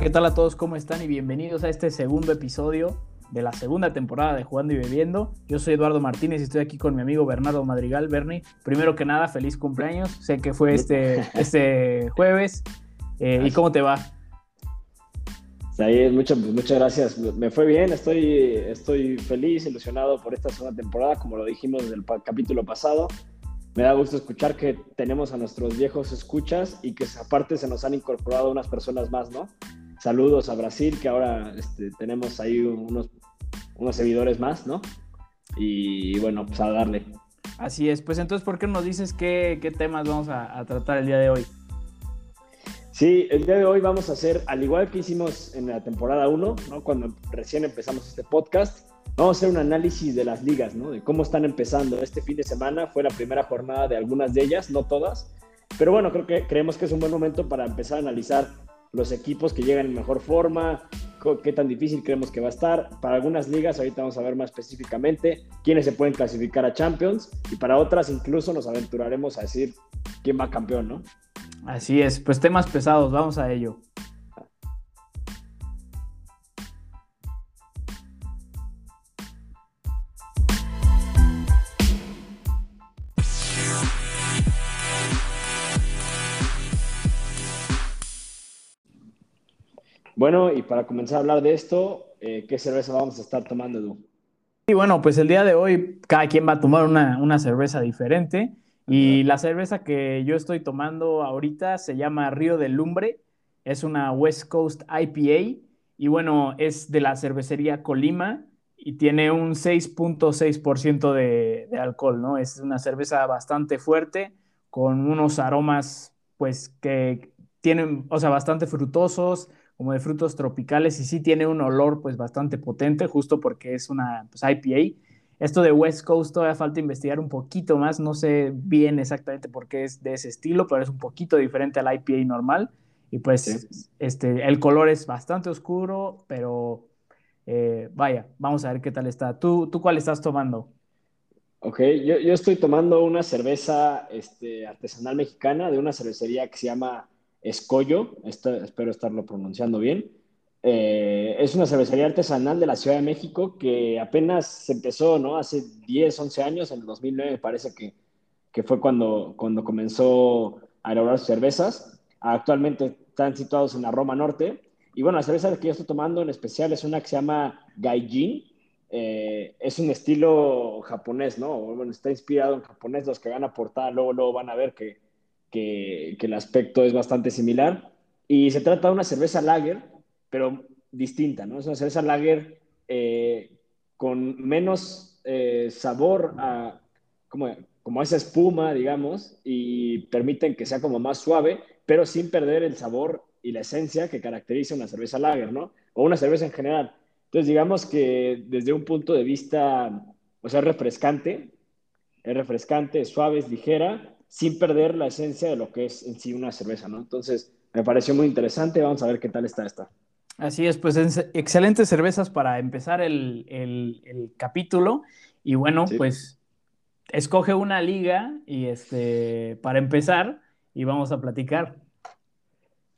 ¿Qué tal a todos? ¿Cómo están? Y bienvenidos a este segundo episodio de la segunda temporada de Jugando y Bebiendo. Yo soy Eduardo Martínez y estoy aquí con mi amigo Bernardo Madrigal. Bernie, primero que nada, feliz cumpleaños. Sé que fue este, este jueves. Eh, ¿Y cómo te va? Ahí, muchas, muchas gracias. Me fue bien, estoy, estoy feliz, ilusionado por esta segunda temporada, como lo dijimos en el capítulo pasado. Me da gusto escuchar que tenemos a nuestros viejos escuchas y que aparte se nos han incorporado unas personas más, ¿no? Saludos a Brasil, que ahora este, tenemos ahí unos, unos seguidores más, ¿no? Y bueno, pues a darle. Así es, pues entonces, ¿por qué nos dices qué, qué temas vamos a, a, tratar el día de hoy? Sí, el día de hoy vamos a hacer, al igual que hicimos en la temporada 1, ¿no? cuando recién empezamos este podcast, vamos a hacer un análisis de las ligas, ¿no? de cómo están empezando. Este fin de semana fue la primera jornada de algunas de ellas, no todas, pero bueno, creo que creemos que es un buen momento para empezar a analizar los equipos que llegan en mejor forma, qué tan difícil creemos que va a estar. Para algunas ligas, ahorita vamos a ver más específicamente quiénes se pueden clasificar a Champions y para otras incluso nos aventuraremos a decir quién va campeón, ¿no? Así es, pues temas pesados, vamos a ello. Bueno, y para comenzar a hablar de esto, eh, ¿qué cerveza vamos a estar tomando, Edu? Y bueno, pues el día de hoy cada quien va a tomar una, cerveza diferente. Y la cerveza que yo estoy tomando ahorita se llama Río del Lumbre. Es una West Coast IPA. Y bueno, es de la cervecería Colima y tiene un 6.6% de, de alcohol, ¿no? Es una cerveza bastante fuerte con unos aromas, pues, que tienen, o sea, bastante frutosos como de frutos tropicales y sí tiene un olor pues bastante potente, justo porque es una pues, IPA. Esto de West Coast todavía falta investigar un poquito más, no sé bien exactamente por qué es de ese estilo, pero es un poquito diferente al IPA normal. Y pues este, el color es bastante oscuro, pero eh, vaya, vamos a ver qué tal está. ¿Tú, tú cuál estás tomando? Ok, yo, yo estoy tomando una cerveza este, artesanal mexicana de una cervecería que se llama Escollo, espero estarlo pronunciando bien. Eh, es una cervecería artesanal de la Ciudad de México que apenas empezó, ¿no? Hace 10, 11 años, en el 2009 parece que, que fue cuando, cuando comenzó a elaborar cervezas. Actualmente están situados en la Roma Norte. Y bueno, la cerveza que yo estoy tomando en especial es una que se llama Gaijin. Eh, es un estilo japonés, ¿no? Bueno, está inspirado en japonés. Los que van a portada luego, luego van a ver que, que, el aspecto es bastante similar. Y se trata de una cerveza lager, pero distinta, ¿no? Es una cerveza lager eh, con menos eh, sabor a, como, como esa espuma, digamos, y permiten que sea como más suave, pero sin perder el sabor y la esencia que caracteriza una cerveza lager, ¿no? O una cerveza en general. Entonces, digamos que desde un punto de vista, o sea, refrescante, es refrescante, es suave, es ligera, sin perder la esencia de lo que es en sí una cerveza, ¿no? Entonces, me pareció muy interesante, vamos a ver qué tal está esta. Así es, pues excelentes cervezas para empezar el, capítulo. Y bueno, pues escoge una liga y este para empezar y vamos a platicar.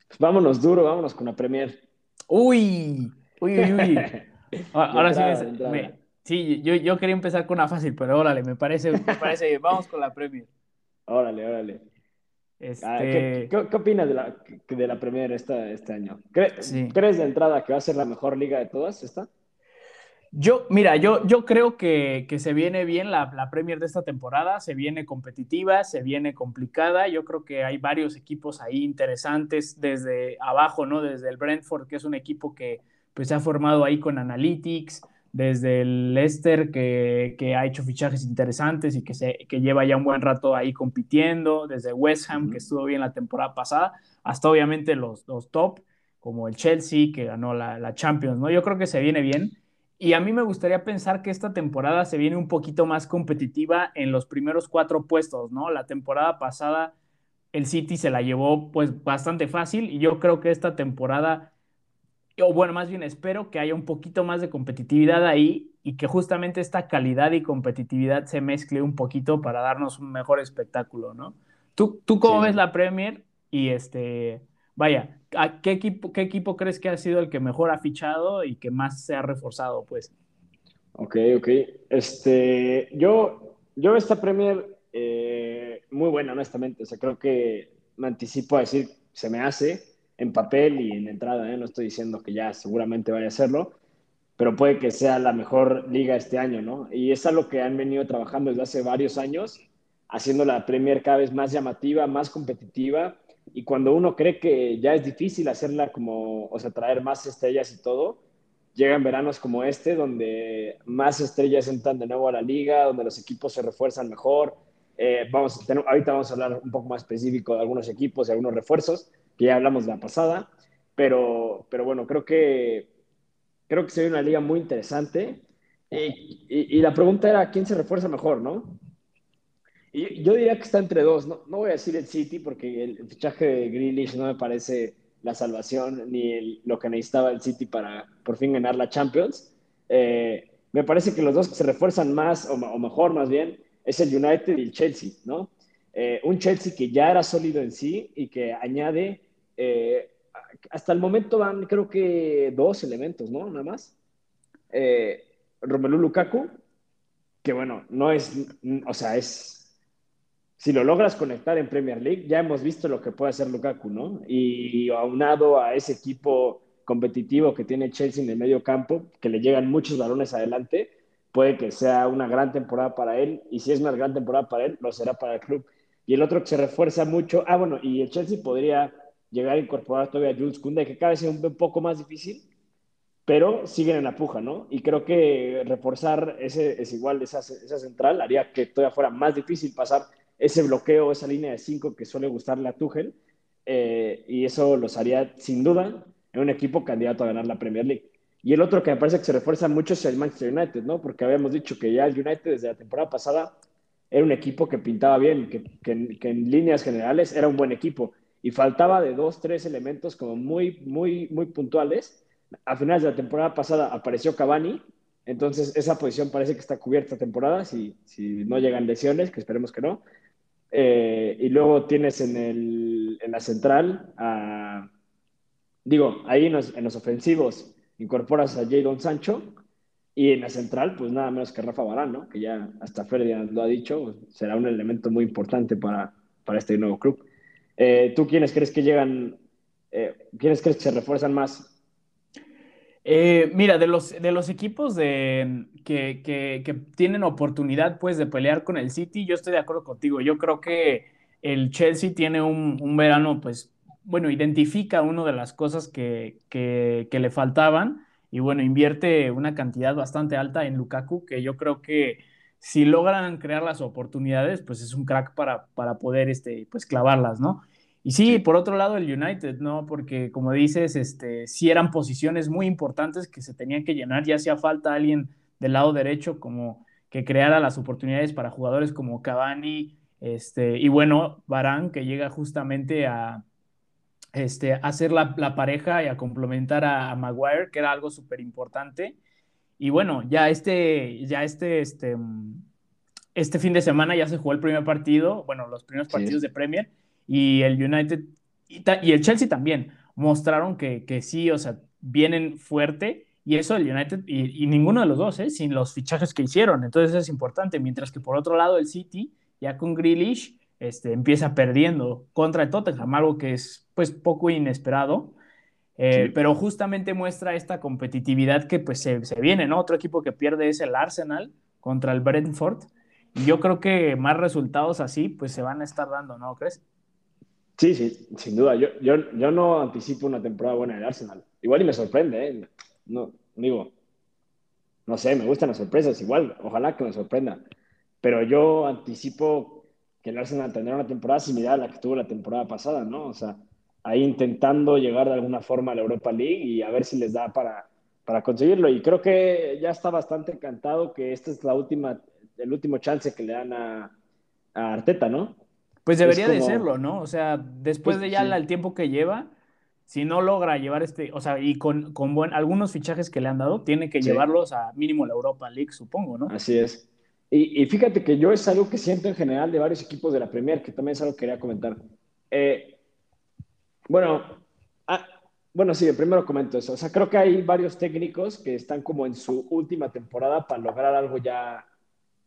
Pues vámonos duro, vámonos con la Premier. Uy, uy, uy, uy. Ahora sí, me, sí yo, yo, quería empezar con una fácil, pero órale, me parece, me parece, vamos con la Premier. Órale, órale. Ah, este ¿qué, opinas de la, de la Premier esta, este año? ¿Crees de entrada que va a ser la mejor liga de todas esta? Yo, mira, yo, yo creo que, se viene bien la, la, Premier de esta temporada, se viene competitiva, se viene complicada. Yo creo que hay varios equipos ahí interesantes desde abajo, ¿no? Desde el Brentford, que es un equipo que pues, se ha formado ahí con Analytics, desde el Leicester que, ha hecho fichajes interesantes y que, se, que lleva ya un buen rato ahí compitiendo, desde West Ham que estuvo bien la temporada pasada, hasta obviamente los, dos top, como el Chelsea que ganó la, la, Champions, ¿no? Yo creo que se viene bien. Y a mí me gustaría pensar que esta temporada se viene un poquito más competitiva en los primeros cuatro puestos, ¿no? La temporada pasada el City se la llevó pues bastante fácil y yo creo que esta temporada o bueno, más bien espero que haya un poquito más de competitividad ahí y que justamente esta calidad y competitividad se mezcle un poquito para darnos un mejor espectáculo, ¿no? ¿Tú, tú cómo ves la Premier? Y este, vaya, ¿a qué equipo, qué equipo crees que ha sido el que mejor ha fichado y que más se ha reforzado, pues? Ok, ok. Este, yo, yo esta Premier eh, muy buena, honestamente. O sea, creo que me anticipo a decir, se me hace en papel y en entrada, ¿eh? no estoy diciendo que ya seguramente vaya a hacerlo, pero puede que sea la mejor liga este año, ¿no? Y es algo que han venido trabajando desde hace varios años, haciendo la Premier cada vez más llamativa, más competitiva, y cuando uno cree que ya es difícil hacerla como, o sea, traer más estrellas y todo, llegan veranos como este, donde más estrellas entran de nuevo a la liga, donde los equipos se refuerzan mejor. Eh, vamos, ahorita vamos a hablar un poco más específico de algunos equipos y algunos refuerzos, que ya hablamos la pasada, pero, pero bueno, creo que, creo que una liga muy interesante. Y, y, la pregunta era, ¿quién se refuerza mejor, no? Y yo diría que está entre dos. No, no voy a decir el City porque el fichaje de Grealish no me parece la salvación ni lo que necesitaba el City para por fin ganar la Champions. Eh, me parece que los dos que se refuerzan más, o, mejor más bien, es el United y el Chelsea, ¿no? Eh, un Chelsea que ya era sólido en sí y que añade, eh, hasta el momento van creo que dos elementos, ¿no? Nada más. Romelu Lukaku, que bueno, no es, o sea, es si lo logras conectar en Premier League, ya hemos visto lo que puede hacer Lukaku, ¿no? Y aunado a ese equipo competitivo que tiene Chelsea en el medio campo, que le llegan muchos balones adelante, puede que sea una gran temporada para él, y si es una gran temporada para él, lo será para el club. Y el otro que se refuerza mucho, ah, bueno, y el Chelsea podría llegar a incorporar todavía a Jules que cada vez es un poco más difícil, pero siguen en la puja, ¿no? Y creo que reforzar ese, es igual, esa, esa central haría que todavía fuera más difícil pasar ese bloqueo, esa línea de cinco que suele gustarle a Tuchel, eh, y eso los haría sin duda en un equipo candidato a ganar la Premier League. Y el otro que me parece que se refuerza mucho es el Manchester United, ¿no? Porque habíamos dicho que ya el United desde la temporada pasada era un equipo que pintaba bien, que, en líneas generales era un buen equipo y faltaba de dos, tres elementos como muy, muy, muy puntuales. A finales de la temporada pasada apareció Cavani, entonces esa posición parece que está cubierta temporada, si, si no llegan lesiones, que esperemos que no. Eh, y luego tienes en, el, en la central, digo, ahí en los, ofensivos incorporas a Jadon Sancho y en la central, pues nada menos que Rafa Barán, ¿no? Que ya hasta Ferdinand lo ha dicho, será un elemento muy importante para, para este nuevo club. Eh, ¿Tú quiénes crees que llegan, eh, quiénes crees que se refuerzan más eh, mira, de los, de los equipos de, que, que, tienen oportunidad pues, de pelear con el City, yo estoy de acuerdo contigo. Yo creo que el Chelsea tiene un, un verano, pues, bueno, identifica una de las cosas que, que, le faltaban y bueno, invierte una cantidad bastante alta en Lukaku, que yo creo que si logran crear las oportunidades, pues es un crack para, para poder este, pues, clavarlas, ¿no? Y sí, por otro lado, el United, ¿no? Porque como dices, este, sí eran posiciones muy importantes que se tenían que llenar, ya hacía falta alguien del lado derecho como que creara las oportunidades para jugadores como Cavani, este, y bueno, Barán, que llega justamente a, este, hacer la, pareja y a complementar a, Maguire, que era algo súper importante. Y bueno, ya este, ya este, este, este fin de semana ya se jugó el primer partido, bueno, los primeros partidos de Premier y el United y, el Chelsea también mostraron que, que, sí, o sea, vienen fuerte y eso el United y, ninguno de los dos, ¿eh? sin los fichajes que hicieron, entonces es importante, mientras que por otro lado el City, ya con Grealish, este, empieza perdiendo contra el Tottenham, algo que es pues poco inesperado, eh, pero justamente muestra esta competitividad que pues se, se, viene, ¿no? Otro equipo que pierde es el Arsenal contra el Brentford, y yo creo que más resultados así pues se van a estar dando, ¿no crees? Sí, sí, sin duda. Yo, yo, yo no anticipo una temporada buena del Arsenal. Igual y me sorprende, ¿eh? No, digo, no sé, me gustan las sorpresas, igual, ojalá que me sorprenda. Pero yo anticipo que el Arsenal tendrá una temporada similar a la que tuvo la temporada pasada, ¿no? O sea, ahí intentando llegar de alguna forma a la Europa League y a ver si les da para, para conseguirlo. Y creo que ya está bastante encantado que esta es la última, el último chance que le dan a, a Arteta, ¿no? Pues debería de serlo, ¿no? O sea, después pues de ya el tiempo que lleva, si no logra llevar este, o sea, y con, con buen, algunos fichajes que le han dado, tiene que llevarlos a mínimo la Europa League, supongo, ¿no? Así es. Y, fíjate que yo es algo que siento en general de varios equipos de la Premier, que también es algo que quería comentar. Eh, bueno, bueno, sí, primero comento eso. O sea, creo que hay varios técnicos que están como en su última temporada para lograr algo ya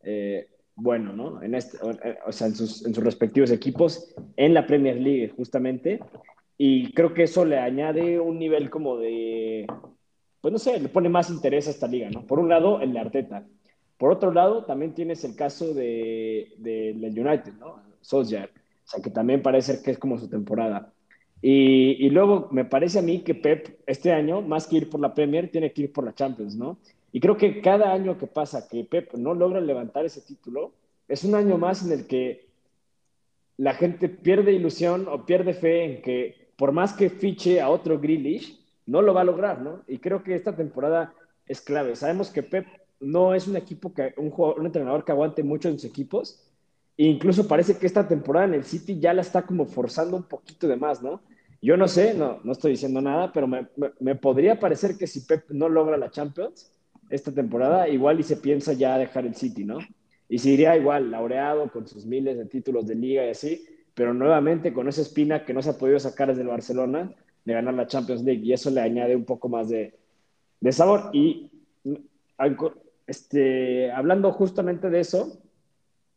eh, bueno, ¿no? En este, o sea, en sus, en sus respectivos equipos, en la Premier League, justamente. Y creo que eso le añade un nivel como de, pues no sé, le pone más interés a esta liga, ¿no? Por un lado, el de Arteta. Por otro lado, también tienes el caso de, del United, ¿no? Solskjaer. O sea, que también parece que es como su temporada. Y, y, luego me parece a mí que Pep este año, más que ir por la Premier, tiene que ir por la Champions, ¿no? Y creo que cada año que pasa que Pep no logra levantar ese título, es un año más en el que la gente pierde ilusión o pierde fe en que por más que fiche a otro Grealish, no lo va a lograr, ¿no? Y creo que esta temporada es clave. Sabemos que Pep no es un equipo que un, jugador, un entrenador que aguante mucho en sus equipos. E incluso parece que esta temporada en el City ya la está como forzando un poquito de más, ¿no? Yo no sé, no, no estoy diciendo nada, pero me, me, podría parecer que si Pep no logra la Champions esta temporada, igual y se piensa ya dejar el City, ¿no? Y se iría igual, laureado con sus miles de títulos de liga y así, pero nuevamente con esa espina que no se ha podido sacar desde el Barcelona de ganar la Champions League y eso le añade un poco más de, de sabor. Y este, hablando justamente de eso,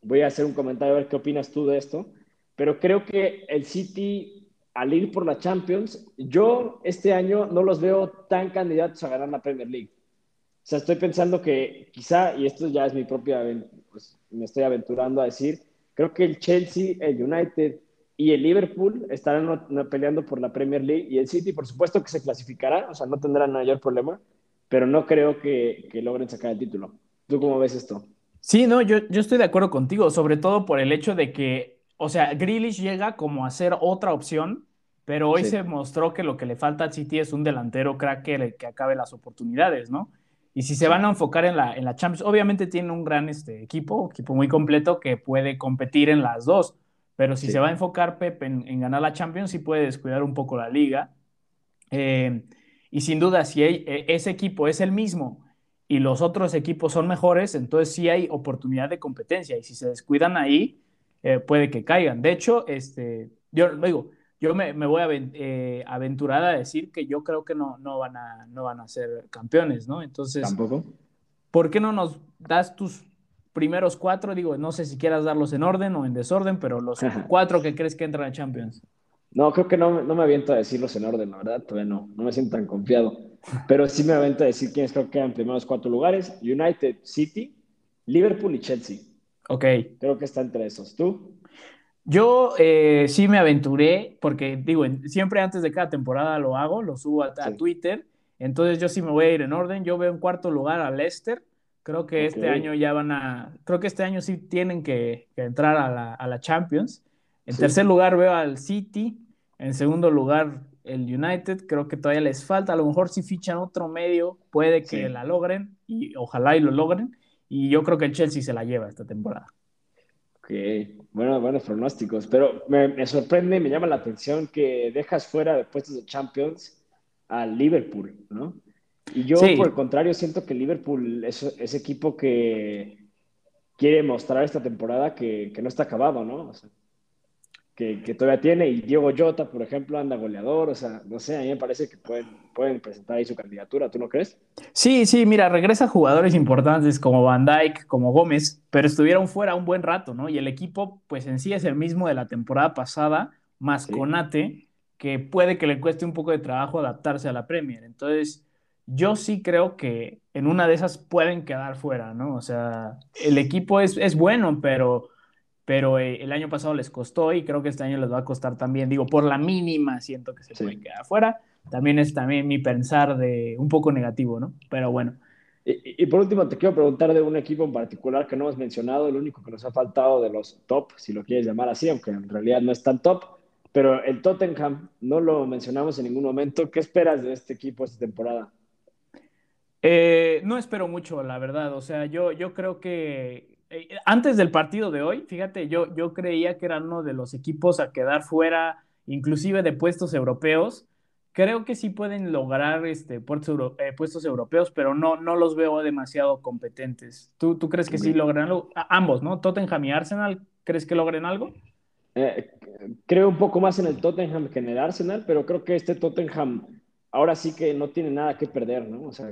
voy a hacer un comentario a ver qué opinas tú de esto, pero creo que el City, al ir por la Champions, yo este año no los veo tan candidatos a ganar la Premier League. O sea, estoy pensando que quizá, y esto ya es mi propia, pues me estoy aventurando a decir, creo que el Chelsea, el United y el Liverpool estarán peleando por la Premier League y el City, por supuesto que se clasificará, o sea, no tendrán mayor problema, pero no creo que, que logren sacar el título. ¿Tú cómo ves esto? Sí, no, yo, yo estoy de acuerdo contigo, sobre todo por el hecho de que, o sea, Grealish llega como a ser otra opción, pero hoy se mostró que lo que le falta al City es un delantero crack que, que acabe las oportunidades, ¿no? Y si se van a enfocar en la, en la Champions, obviamente tiene un gran este, equipo, equipo muy completo que puede competir en las dos, pero si se va a enfocar Pep en, ganar la Champions, sí puede descuidar un poco la liga. Eh, y sin duda, si e, ese equipo es el mismo y los otros equipos son mejores, entonces sí hay oportunidad de competencia. Y si se descuidan ahí, eh, puede que caigan. De hecho, este, yo digo, yo me, voy a eh, aventurar a decir que yo creo que no, no, van a, no van a ser campeones, ¿no? Entonces, ¿Tampoco? ¿por qué no nos das tus primeros cuatro? Digo, no sé si quieras darlos en orden o en desorden, pero los cuatro que crees que entran a Champions. No, creo que no, no me aviento a decirlos en orden, la verdad, todavía no, no me siento tan confiado. Pero sí me aviento a decir quiénes creo que quedan en primeros cuatro lugares: United, City, Liverpool y Chelsea. Ok. Creo que está entre esos. ¿Tú? Yo eh, sí me aventuré, porque digo, siempre antes de cada temporada lo hago, lo subo a, Twitter, entonces yo sí me voy a ir en orden, yo veo en cuarto lugar a Leicester, creo que este año ya van a, creo que este año sí tienen que, entrar a la, Champions, en tercer lugar veo al City, en segundo lugar el United, creo que todavía les falta, a lo mejor si fichan otro medio, puede que la logren, y ojalá y lo logren, y yo creo que el Chelsea se la lleva esta temporada. Ok, bueno, buenos pronósticos, pero me, sorprende, me llama la atención que dejas fuera de puestos de Champions al Liverpool, ¿no? Y yo, por el contrario, siento que Liverpool es ese equipo que quiere mostrar esta temporada que, que no está acabado, ¿no? O sea, que, todavía tiene, y Diego Jota, por ejemplo, anda goleador, o sea, no sé, a mí me parece que pueden, pueden presentar ahí su candidatura, ¿tú no crees? Sí, sí, mira, regresa jugadores importantes como Van Dijk, como Gómez, pero estuvieron fuera un buen rato, ¿no? Y el equipo, pues en sí es el mismo de la temporada pasada, más Conate, que puede que le cueste un poco de trabajo adaptarse a la Premier. Entonces, yo sí creo que en una de esas pueden quedar fuera, ¿no? O sea, el equipo es, es bueno, pero pero eh, el año pasado les costó y creo que este año les va a costar también. Digo, por la mínima siento que se pueden quedar afuera. También es también mi pensar de un poco negativo, ¿no? Pero bueno. Y, por último, te quiero preguntar de un equipo en particular que no has mencionado, el único que nos ha faltado de los top, si lo quieres llamar así, aunque en realidad no es tan top, pero el Tottenham no lo mencionamos en ningún momento. ¿Qué esperas de este equipo esta temporada? Eh, no espero mucho, la verdad. O sea, yo, yo creo que eh, antes del partido de hoy, fíjate, yo, yo creía que era uno de los equipos a quedar fuera, inclusive de puestos europeos. Creo que sí pueden lograr este, puestos, eh, puestos europeos, pero no, no los veo demasiado competentes. ¿Tú, tú crees que sí logran algo? ambos, ¿no? Tottenham y Arsenal, ¿crees que logren algo? Eh, creo un poco más en el Tottenham que en el Arsenal, pero creo que este Tottenham ahora sí que no tiene nada que perder, ¿no? O sea,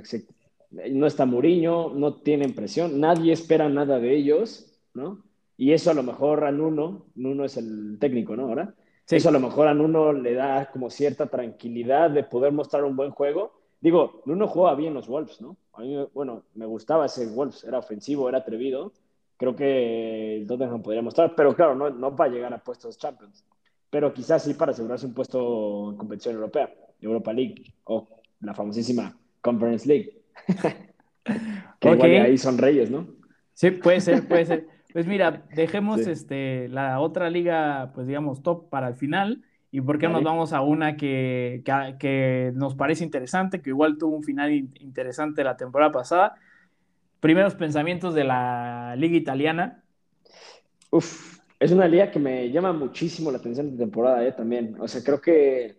no está Mourinho, no tienen presión, nadie espera nada de ellos, ¿no? Y eso a lo mejor a Nuno, Nuno es el técnico, ¿no? Ahora, eso a lo mejor a Nuno le da como cierta tranquilidad de poder mostrar un buen juego. Digo, Nuno jugaba bien los Wolves, ¿no? A mí, bueno, me gustaba ese Wolves, era ofensivo, era atrevido. Creo que el Tottenham podría mostrar, pero claro, no, no para llegar a puestos Champions, pero quizás sí para asegurarse un puesto en competición europea, Europa League o la famosísima Conference League. Que igual ahí son reyes, ¿no? Sí, puede ser, puede ser. Pues mira, dejemos este, la otra liga, pues digamos, top para el final. ¿Y por qué nos vamos a una que, que, nos parece interesante, que igual tuvo un final interesante la temporada pasada? Primeros pensamientos de la liga italiana. Uf, es una liga que me llama muchísimo la atención de temporada, ¿eh? También. O sea, creo que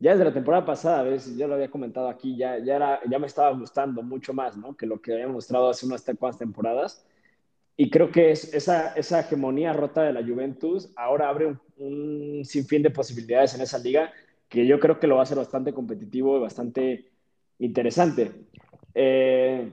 ya desde la temporada pasada, a veces ya lo había comentado aquí, ya, ya, me estaba gustando mucho más, ¿no? Que lo que había mostrado hace unas cuantas temporadas. Y creo que es, esa, esa hegemonía rota de la Juventus ahora abre un, sinfín de posibilidades en esa liga que yo creo que lo va a hacer bastante competitivo y bastante interesante. Eh,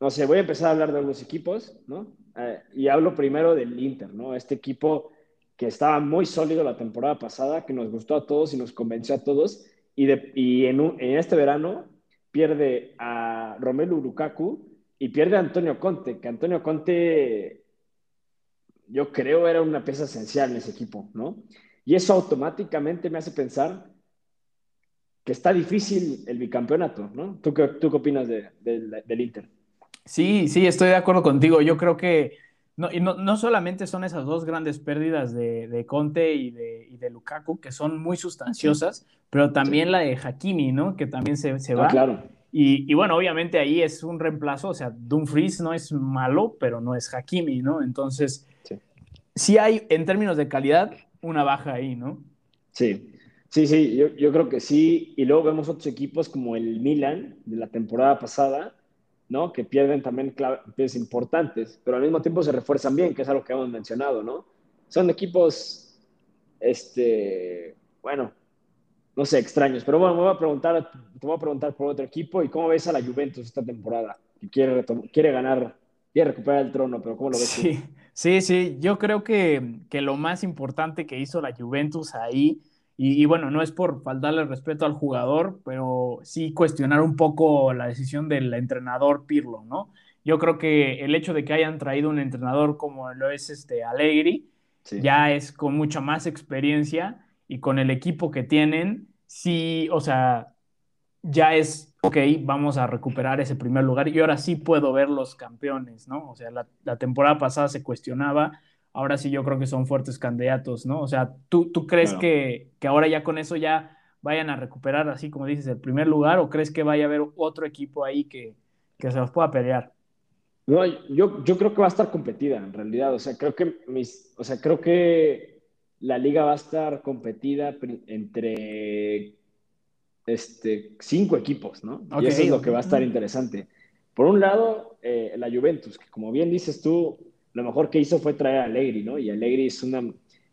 no sé, voy a empezar a hablar de algunos equipos, ¿no? Eh, y hablo primero del Inter, ¿no? Este equipo que estaba muy sólido la temporada pasada, que nos gustó a todos y nos convenció a todos, y, de, y en, en, este verano pierde a Romelu Lukaku y pierde a Antonio Conte, que Antonio Conte yo creo era una pieza esencial en ese equipo, ¿no? Y eso automáticamente me hace pensar que está difícil el bicampeonato, ¿no? ¿Tú qué, tú qué opinas de, del Inter? Sí, sí, estoy de acuerdo contigo. Yo creo que no, y no, no, solamente son esas dos grandes pérdidas de, de Conte y de, y de, Lukaku, que son muy sustanciosas, pero también la de Hakimi, ¿no? Que también se, se ah, va. claro. Y, y, bueno, obviamente ahí es un reemplazo, o sea, Dumfries no es malo, pero no es Hakimi, ¿no? Entonces, sí. sí, hay, en términos de calidad, una baja ahí, ¿no? Sí, sí, sí, yo, yo creo que sí. Y luego vemos otros equipos como el Milan de la temporada pasada, ¿no? Que pierden también piezas importantes, pero al mismo tiempo se refuerzan bien, que es algo que hemos mencionado, ¿no? Son equipos, este, bueno, no sé, extraños, pero bueno, me voy a preguntar, te voy a preguntar por otro equipo y cómo ves a la Juventus esta temporada, que quiere, quiere ganar, quiere recuperar el trono, pero ¿cómo lo ves? Sí, sí, sí, yo creo que, que lo más importante que hizo la Juventus ahí y, bueno, no es por faltarle respeto al jugador, pero sí cuestionar un poco la decisión del entrenador Pirlo, ¿no? Yo creo que el hecho de que hayan traído un entrenador como lo es este Allegri, ya es con mucha más experiencia y con el equipo que tienen, sí, o sea, ya es, ok, vamos a recuperar ese primer lugar y ahora sí puedo ver los campeones, ¿no? O sea, la, la temporada pasada se cuestionaba ahora sí yo creo que son fuertes candidatos, ¿no? O sea, ¿tú, tú crees que, que, ahora ya con eso ya vayan a recuperar, así como dices, el primer lugar o crees que vaya a haber otro equipo ahí que, que se los pueda pelear? No, yo, yo creo que va a estar competida en realidad, o sea, creo que mis, o sea, creo que la liga va a estar competida entre este, cinco equipos, ¿no? y eso es lo que va a estar interesante. Por un lado, eh, la Juventus, que como bien dices tú, lo mejor que hizo fue traer a Allegri, ¿no? Y Allegri es, una,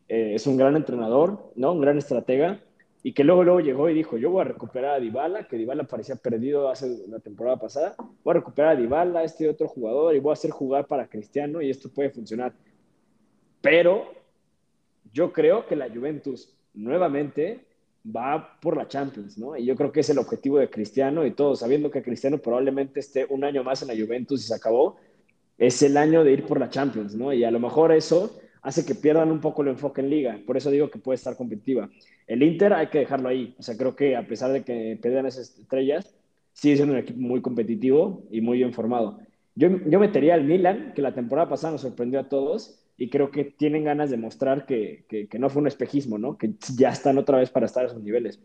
eh, es un gran entrenador, ¿no? Un gran estratega, y que luego, luego llegó y dijo, yo voy a recuperar a Dybala, que Dybala parecía perdido hace la temporada pasada, voy a recuperar a Dybala, este otro jugador, y voy a hacer jugar para Cristiano, y esto puede funcionar. Pero yo creo que la Juventus nuevamente va por la Champions, ¿no? Y yo creo que es el objetivo de Cristiano y todos, sabiendo que Cristiano probablemente esté un año más en la Juventus y se acabó, es el año de ir por la Champions, ¿no? Y a lo mejor eso hace que pierdan un poco el enfoque en liga. Por eso digo que puede estar competitiva. El Inter hay que dejarlo ahí. O sea, creo que a pesar de que pierdan esas estrellas, sigue siendo un equipo muy competitivo y muy bien formado. Yo, yo metería al Milan, que la temporada pasada nos sorprendió a todos y creo que tienen ganas de mostrar que, que, no fue un espejismo, ¿no? Que ya están otra vez para estar a esos niveles.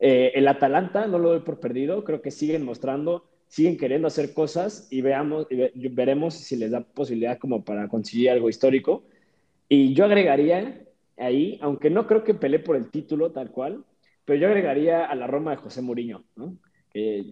Eh, el Atalanta no lo doy por perdido, creo que siguen mostrando siguen queriendo hacer cosas y veamos veremos si les da posibilidad como para conseguir algo histórico. Y yo agregaría ahí, aunque no creo que pelee por el título tal cual, pero yo agregaría a la Roma de José Mourinho, ¿no?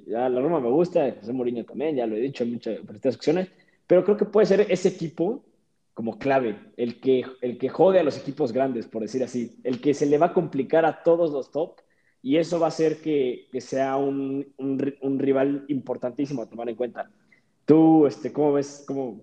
ya la Roma me gusta, José Mourinho también, ya lo he dicho en muchas secciones, pero creo que puede ser ese equipo como clave, el que, el que jode a los equipos grandes, por decir así, el que se le va a complicar a todos los top y eso va a hacer que, que sea un, un, un, rival importantísimo a tomar en cuenta. ¿Tú este, cómo, ves, cómo,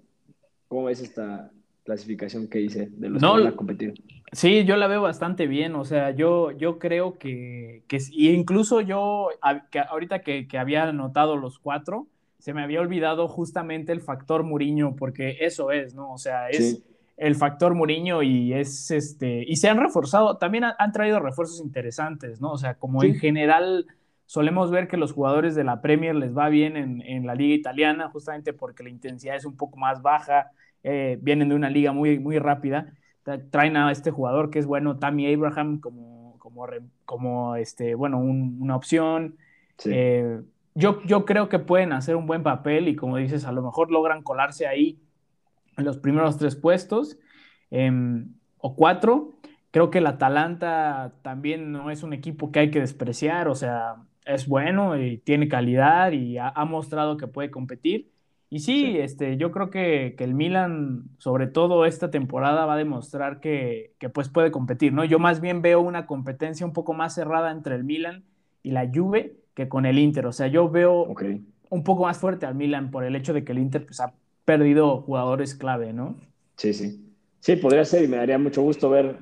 cómo ves esta clasificación que hice de los no, que van a competir? Sí, yo la veo bastante bien, o sea, yo, yo creo que, que incluso yo, que ahorita que, que había anotado los cuatro, se me había olvidado justamente el factor Muriño, porque eso es, ¿no? O sea, es el factor Muriño y es este, y se han reforzado, también han, traído refuerzos interesantes, ¿no? O sea, como en general solemos ver que los jugadores de la Premier les va bien en, en, la liga italiana, justamente porque la intensidad es un poco más baja, eh, vienen de una liga muy, muy rápida, traen a este jugador que es bueno, Tammy Abraham, como, como, como este, bueno, una opción. Sí. Eh, yo, yo creo que pueden hacer un buen papel y como dices, a lo mejor logran colarse ahí los primeros tres puestos em, o cuatro. Creo que el Atalanta también no es un equipo que hay que despreciar, o sea, es bueno y tiene calidad y ha, mostrado que puede competir. Y sí, Este, yo creo que, que, el Milan, sobre todo esta temporada, va a demostrar que, que, pues puede competir, ¿no? Yo más bien veo una competencia un poco más cerrada entre el Milan y la Juve, que con el Inter. O sea, yo veo un poco más fuerte al Milan por el hecho de que el Inter pues, ha perdido jugadores clave, ¿no? Sí, sí. Sí, podría ser y me daría mucho gusto ver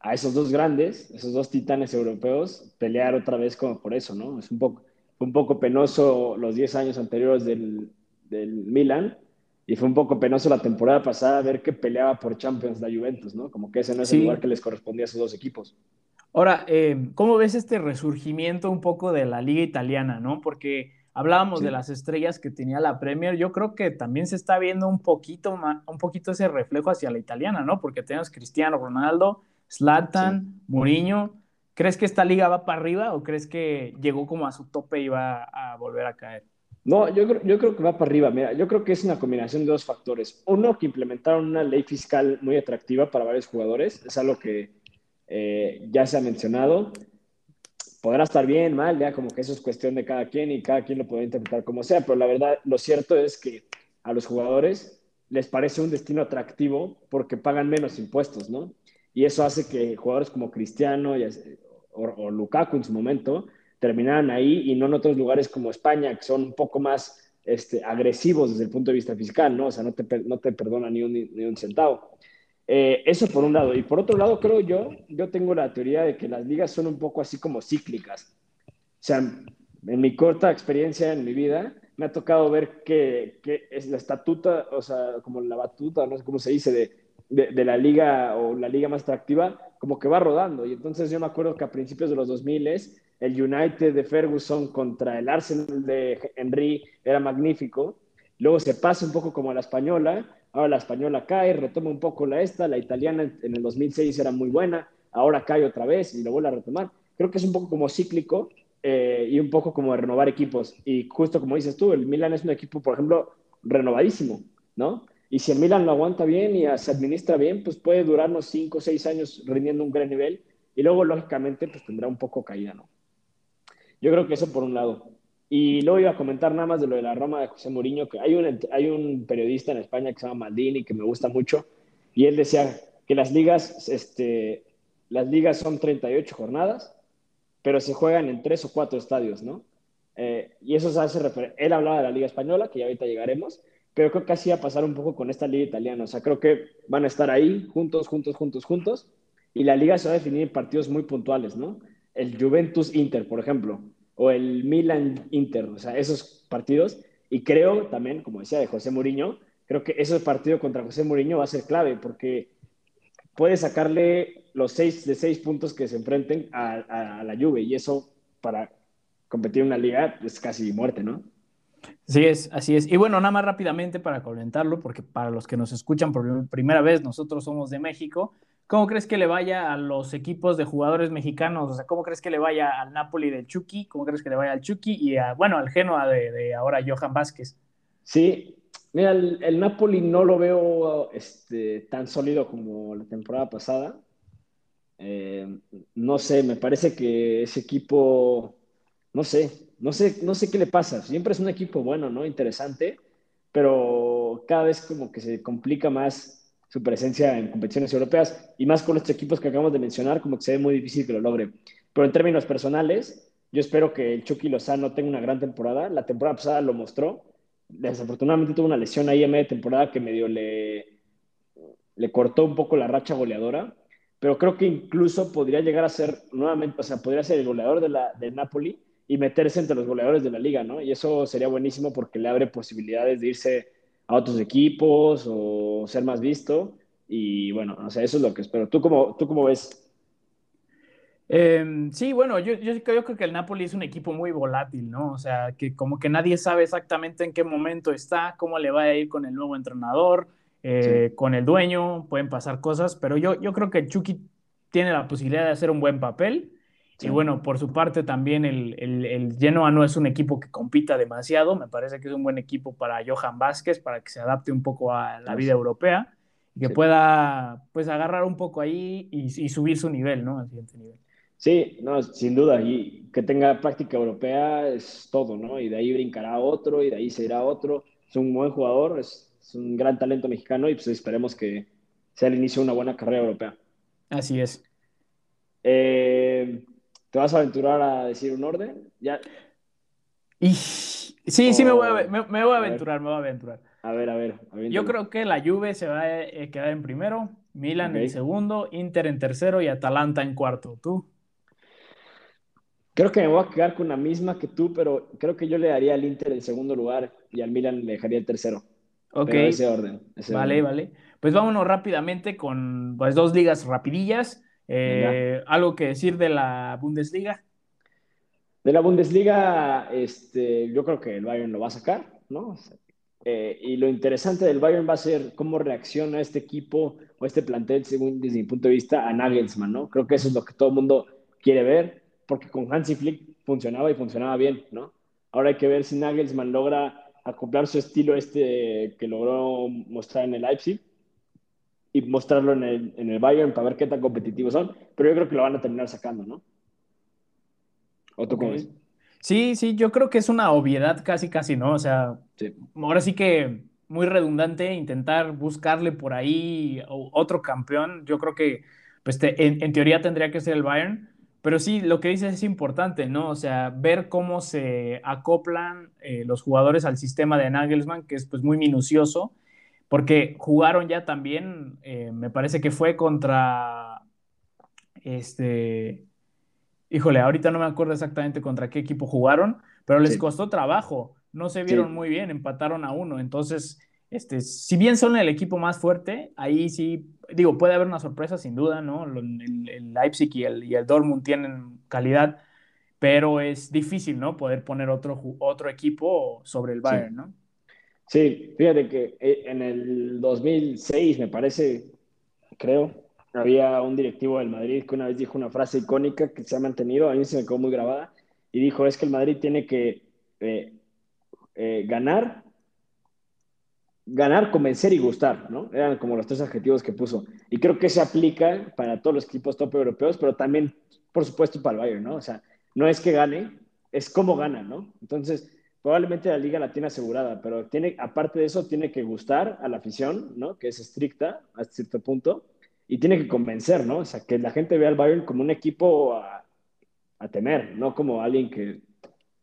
a esos dos grandes, esos dos titanes europeos, pelear otra vez como por eso, ¿no? Es un poco, un poco penoso los 10 años anteriores del, del Milan y fue un poco penoso la temporada pasada ver que peleaba por Champions la Juventus, ¿no? Como que ese no es el lugar que les correspondía a esos dos equipos. Ahora, eh, ¿cómo ves este resurgimiento un poco de la liga italiana, no? Porque hablábamos de las estrellas que tenía la Premier, yo creo que también se está viendo un poquito, un poquito ese reflejo hacia la italiana, ¿no? Porque tenemos Cristiano Ronaldo, Zlatan, Mourinho. ¿Crees que esta liga va para arriba o crees que llegó como a su tope y va a volver a caer? No, yo, yo creo que va para arriba. Mira, yo creo que es una combinación de dos factores. Uno, que implementaron una ley fiscal muy atractiva para varios jugadores. Es algo que eh, ya se ha mencionado. Podrá estar bien, mal, ya como que eso es cuestión de cada quien y cada quien lo puede interpretar como sea, pero la verdad, lo cierto es que a los jugadores les parece un destino atractivo porque pagan menos impuestos, ¿no? Y eso hace que jugadores como Cristiano o, Lukaku en su momento terminaran ahí y no en otros lugares como España, que son un poco más este, agresivos desde el punto de vista fiscal, ¿no? O sea, no te, no te perdona ni un, ni un centavo. Eh, eso por un lado. Y por otro lado, creo yo, yo tengo la teoría de que las ligas son un poco así como cíclicas. O sea, en mi corta experiencia en mi vida, me ha tocado ver que, que es la estatuta, o sea, como la batuta, no sé cómo se dice, de, de, la liga o la liga más atractiva, como que va rodando. Y entonces yo me acuerdo que a principios de los 2000 el United de Ferguson contra el Arsenal de Henry era magnífico. Luego se pasa un poco como a la española ahora la española cae, retoma un poco la esta, la italiana en el 2006 era muy buena, ahora cae otra vez y lo vuelve a retomar. Creo que es un poco como cíclico eh, y un poco como de renovar equipos. Y justo como dices tú, el Milan es un equipo, por ejemplo, renovadísimo, ¿no? Y si el Milan lo aguanta bien y se administra bien, pues puede durarnos 5 o 6 años rindiendo un gran nivel y luego, lógicamente, pues tendrá un poco caída, ¿no? Yo creo que eso por un lado. Y luego iba a comentar nada más de lo de la Roma de José Mourinho, que hay un, hay un periodista en España que se llama Maldini, que me gusta mucho, y él decía que las ligas, este, las ligas son 38 jornadas, pero se juegan en tres o cuatro estadios, ¿no? Eh, y eso se hace Él hablaba de la Liga Española, que ya ahorita llegaremos, pero creo que así va a pasar un poco con esta Liga Italiana. O sea, creo que van a estar ahí juntos, juntos, juntos, juntos, y la Liga se va a definir en partidos muy puntuales, ¿no? El Juventus Inter, por ejemplo o el Milan Inter, o sea, esos partidos. Y creo también, como decía de José Mourinho, creo que ese partido contra José Mourinho va a ser clave porque puede sacarle los seis de seis puntos que se enfrenten a, la Juve y eso para competir en una liga es casi muerte, ¿no? Así es, así es. Y bueno, nada más rápidamente para comentarlo, porque para los que nos escuchan por primera vez, nosotros somos de México. ¿Cómo crees que le vaya a los equipos de jugadores mexicanos? O sea, ¿cómo crees que le vaya al Napoli del Chucky? ¿Cómo crees que le vaya al Chucky? Y a, bueno, al Genoa de, ahora Johan Vázquez. Sí, mira, el, Napoli no lo veo este, tan sólido como la temporada pasada. Eh, no sé, me parece que ese equipo, no sé, no sé, no sé qué le pasa. Siempre es un equipo bueno, ¿no? Interesante, pero cada vez como que se complica más su presencia en competiciones europeas y más con estos equipos que acabamos de mencionar, como que se ve muy difícil que lo logre. Pero en términos personales, yo espero que el Chucky Lozano tenga una gran temporada. La temporada pasada lo mostró. Desafortunadamente tuvo una lesión ahí en media temporada que medio le, le cortó un poco la racha goleadora, pero creo que incluso podría llegar a ser nuevamente, o sea, podría ser el goleador de, la, de Napoli y meterse entre los goleadores de la liga, ¿no? Y eso sería buenísimo porque le abre posibilidades de irse a otros equipos o ser más visto. Y bueno, o sea, eso es lo que espero. ¿Tú cómo, tú cómo ves? Em, sí, bueno, yo, yo, creo que el Napoli es un equipo muy volátil, ¿no? O sea, que como que nadie sabe exactamente en qué momento está, cómo le va a ir con el nuevo entrenador, eh, con el dueño, pueden pasar cosas, pero yo, yo creo que Chucky tiene la posibilidad de hacer un buen papel y bueno, por su parte también el, el, Genoa no es un equipo que compita demasiado, me parece que es un buen equipo para Johan Vázquez, para que se adapte un poco a la vida europea y que pueda pues agarrar un poco ahí y, subir su nivel, ¿no? Al siguiente nivel. Sí, no, sin duda, y que tenga práctica europea es todo, ¿no? Y de ahí brincará otro y de ahí se irá otro. Es un buen jugador, es, es un gran talento mexicano y pues esperemos que sea el inicio de una buena carrera europea. Así es. Eh, ¿Te vas a aventurar a decir un orden? Ya. Y... Sí, sí, me voy, a, me, voy a aventurar, me voy a aventurar. A ver, a ver. Yo creo que la Juve se va a eh, quedar en primero, Milan en segundo, Inter en tercero y Atalanta en cuarto. ¿Tú? Creo que me voy a quedar con la misma que tú, pero creo que yo le daría al Inter el segundo lugar y al Milan le dejaría el tercero. Ok. ese orden. vale, vale. Pues vámonos rápidamente con pues, dos ligas rapidillas. Eh, ¿Algo que decir de la Bundesliga? De la Bundesliga, este, yo creo que el Bayern lo va a sacar, ¿no? Eh, y lo interesante del Bayern va a ser cómo reacciona este equipo o este plantel, según desde mi punto de vista, a Nagelsmann, ¿no? Creo que eso es lo que todo el mundo quiere ver, porque con Hansi Flick funcionaba y funcionaba bien, ¿no? Ahora hay que ver si Nagelsmann logra acoplar su estilo este que logró mostrar en el Leipzig y mostrarlo en el, en el Bayern para ver qué tan competitivos son, pero yo creo que lo van a terminar sacando, ¿no? ¿O tú cómo ves? Sí, sí, yo creo que es una obviedad casi, casi, ¿no? O sea, ahora sí que muy redundante intentar buscarle por ahí otro campeón. Yo creo que, pues, en, teoría tendría que ser el Bayern, pero sí, lo que dices es importante, ¿no? O sea, ver cómo se acoplan eh, los jugadores al sistema de Nagelsmann, que es pues muy minucioso porque jugaron ya también, eh, me parece que fue contra, este, híjole, ahorita no me acuerdo exactamente contra qué equipo jugaron, pero les costó trabajo, no se vieron muy bien, empataron a uno, entonces, este, si bien son el equipo más fuerte, ahí sí, digo, puede haber una sorpresa sin duda, ¿no? El, Leipzig y el, y el Dortmund tienen calidad, pero es difícil, ¿no? Poder poner otro, otro equipo sobre el Bayern, ¿no? Sí, fíjate que eh, en el 2006, me parece, creo, había un directivo del Madrid que una vez dijo una frase icónica que se ha mantenido, a mí se me quedó muy grabada, y dijo, es que el Madrid tiene que eh, eh, ganar, ganar, convencer y gustar, ¿no? Eran como los tres adjetivos que puso. Y creo que se aplica para todos los equipos top europeos, pero también, por supuesto, para el Bayern, ¿no? O sea, no es que gane, es cómo gana, ¿no? Entonces, probablemente la liga la tiene asegurada, pero tiene, aparte de eso, tiene que gustar a la afición, ¿no? Que es estricta hasta cierto punto, y tiene que convencer, ¿no? O sea, que la gente vea al Bayern como un equipo a, temer, no como alguien que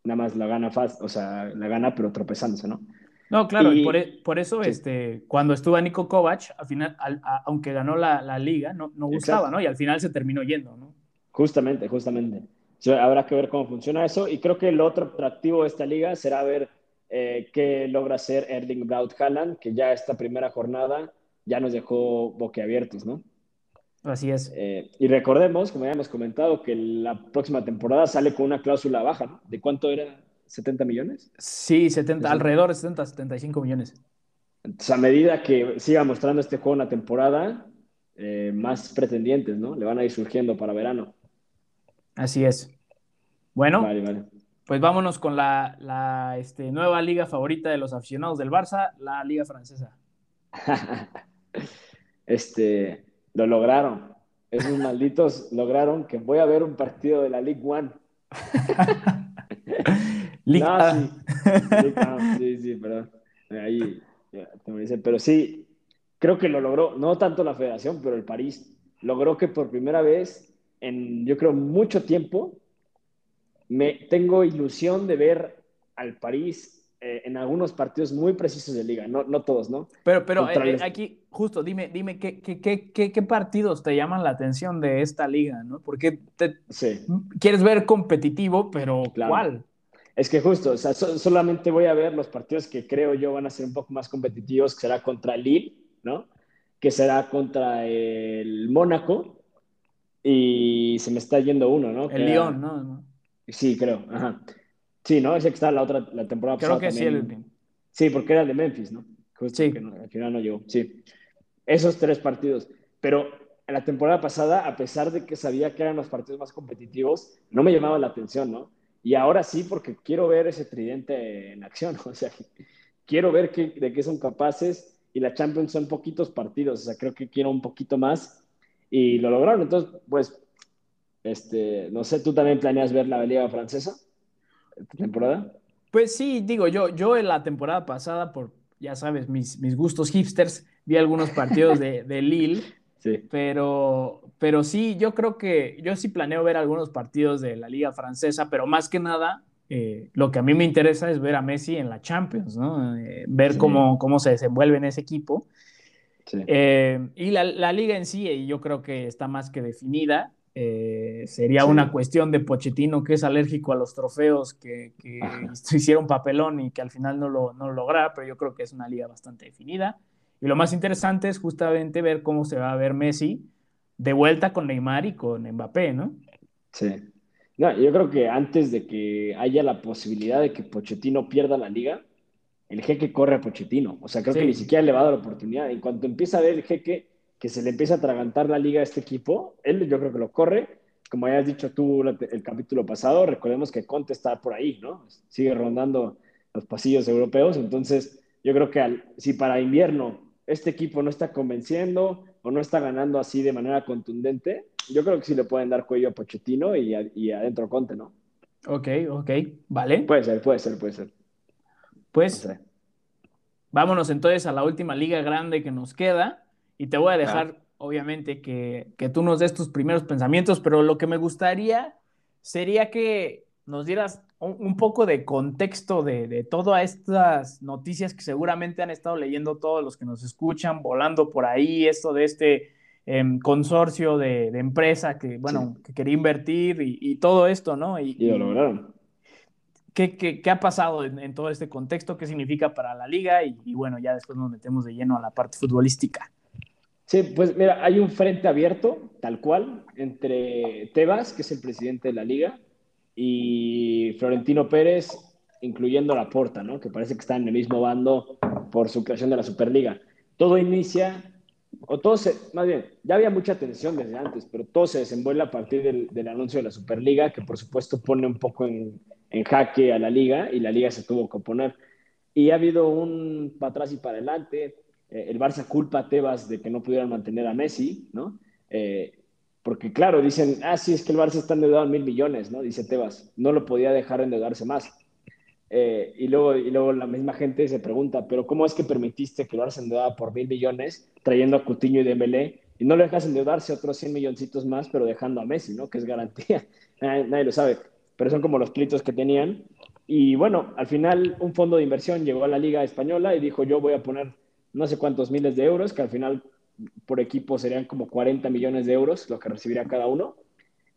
nada más la gana fácil, o sea, la gana pero tropezándose, ¿no? No, claro, y, por, e, eso, este, cuando estuvo Nico Kovac, al final, aunque ganó la, liga, no, no gustaba, ¿no? Y al final se terminó yendo, ¿no? Justamente, justamente habrá que ver cómo funciona eso. Y creo que el otro atractivo de esta liga será ver eh, qué logra hacer Erling Braut Haaland, que ya esta primera jornada ya nos dejó boquiabiertos, ¿no? Así es. Eh, y recordemos, como ya hemos comentado, que la próxima temporada sale con una cláusula baja, ¿no? ¿De cuánto era? ¿70 millones? Sí, 70, alrededor de 70, 75 millones. Entonces, a medida que siga mostrando este juego en la temporada, eh, más pretendientes, ¿no? Le van a ir surgiendo para verano. Así es. Bueno, pues vámonos con la, este, nueva liga favorita de los aficionados del Barça, la liga francesa. este, lo lograron. Esos malditos lograron que voy a ver un partido de la Ligue One. Liga. sí. sí, sí, perdón. Ahí, pero sí, creo que lo logró, no tanto la federación, pero el París logró que por primera vez en, yo creo, mucho tiempo, me tengo ilusión de ver al París eh, en algunos partidos muy precisos de liga, no, no todos, ¿no? Pero, pero eh, aquí, justo, dime, dime ¿qué, qué, qué, qué, partidos te llaman la atención de esta liga, ¿no? Porque te, quieres ver competitivo, pero ¿cuál? Es que justo, o sea, solamente voy a ver los partidos que creo yo van a ser un poco más competitivos, que será contra el Lille, ¿no? Que será contra el Mónaco y se me está yendo uno, ¿no? El Lyon, ¿no? Sí, creo, ajá. Sí, ¿no? Ese que está la otra, la temporada Creo que sí, el... Sí, porque era el de Memphis, ¿no? sí. Que al final no llegó, sí. Esos tres partidos. Pero la temporada pasada, a pesar de que sabía que eran los partidos más competitivos, no me llamaba la atención, ¿no? Y ahora sí, porque quiero ver ese tridente en acción, o sea, quiero ver qué, de qué son capaces y la Champions son poquitos partidos, o sea, creo que quiero un poquito más y lo lograron. Entonces, pues, este, no sé, ¿tú también planeas ver la Liga Francesa? temporada? Pues sí, digo, yo, yo en la temporada pasada, por, ya sabes, mis, mis gustos hipsters, vi algunos partidos de, de Lille, sí. pero, pero sí, yo creo que yo sí planeo ver algunos partidos de la liga francesa, pero más que nada, eh, lo que a mí me interesa es ver a Messi en la Champions, ¿no? Eh, ver cómo, cómo se desenvuelve en ese equipo. Sí. Eh, y la, la, liga en sí, yo creo que está más que definida. Eh, sería una cuestión de Pochettino que es alérgico a los trofeos, que, que hicieron papelón y que al final no lo, no pero yo creo que es una liga bastante definida. Y lo más interesante es justamente ver cómo se va a ver Messi de vuelta con Neymar y con Mbappé, ¿no? Sí. No, yo creo que antes de que haya la posibilidad de que Pochettino pierda la liga, el jeque corre a Pochettino. O sea, creo que ni siquiera le va a dar la oportunidad. En cuanto empieza a ver el jeque que se le empieza a atragantar la liga a este equipo. Él yo creo que lo corre. Como ya has dicho tú el capítulo pasado, recordemos que Conte está por ahí, ¿no? Sigue rondando los pasillos europeos. Entonces, yo creo que si para invierno este equipo no está convenciendo o no está ganando así de manera contundente, yo creo que sí le pueden dar cuello a Pochettino y, y adentro Conte, ¿no? Ok, ok, vale. Puede ser, puede ser, puede ser. Pues, vámonos entonces a la última liga grande que nos queda, y te voy a dejar, obviamente, que, que, tú nos des tus primeros pensamientos, pero lo que me gustaría sería que nos dieras un, poco de contexto de, de, todas estas noticias que seguramente han estado leyendo todos los que nos escuchan, volando por ahí, esto de este em, consorcio de, de, empresa que, bueno, que quería invertir y, y, todo esto, ¿no? Y, y lo lograron. ¿Qué, qué, qué, ha pasado en, en, todo este contexto? ¿Qué significa para la liga? Y, y bueno, ya después nos metemos de lleno a la parte futbolística. Sí, pues mira, hay un frente abierto, tal cual, entre Tebas, que es el presidente de la liga, y Florentino Pérez, incluyendo la Porta, ¿no? Que parece que está en el mismo bando por su creación de la Superliga. Todo inicia, o todo se, más bien, ya había mucha tensión desde antes, pero todo se desenvuelve a partir del, del anuncio de la Superliga, que por supuesto pone un poco en, en, jaque a la liga, y la liga se tuvo que oponer. Y ha habido un para atrás y para adelante eh, el Barça culpa a Tebas de que no pudieran mantener a Messi, ¿no? Eh, porque claro, dicen, ah, sí, es que el Barça está endeudado en mil millones, ¿no? Dice Tebas, no lo podía dejar endeudarse más. Eh, y, luego, y luego la misma gente se pregunta, pero ¿cómo es que permitiste que el Barça endeudara por mil millones trayendo a Coutinho y Dembélé y no le dejas endeudarse otros 100 milloncitos más, pero dejando a Messi, ¿no? Que es garantía. nadie, nadie, lo sabe, pero son como los plitos que tenían. Y bueno, al final un fondo de inversión llegó a la Liga Española y dijo, yo voy a poner no sé cuántos miles de euros, que al final por equipo serían como 40 millones de euros lo que recibiría cada uno.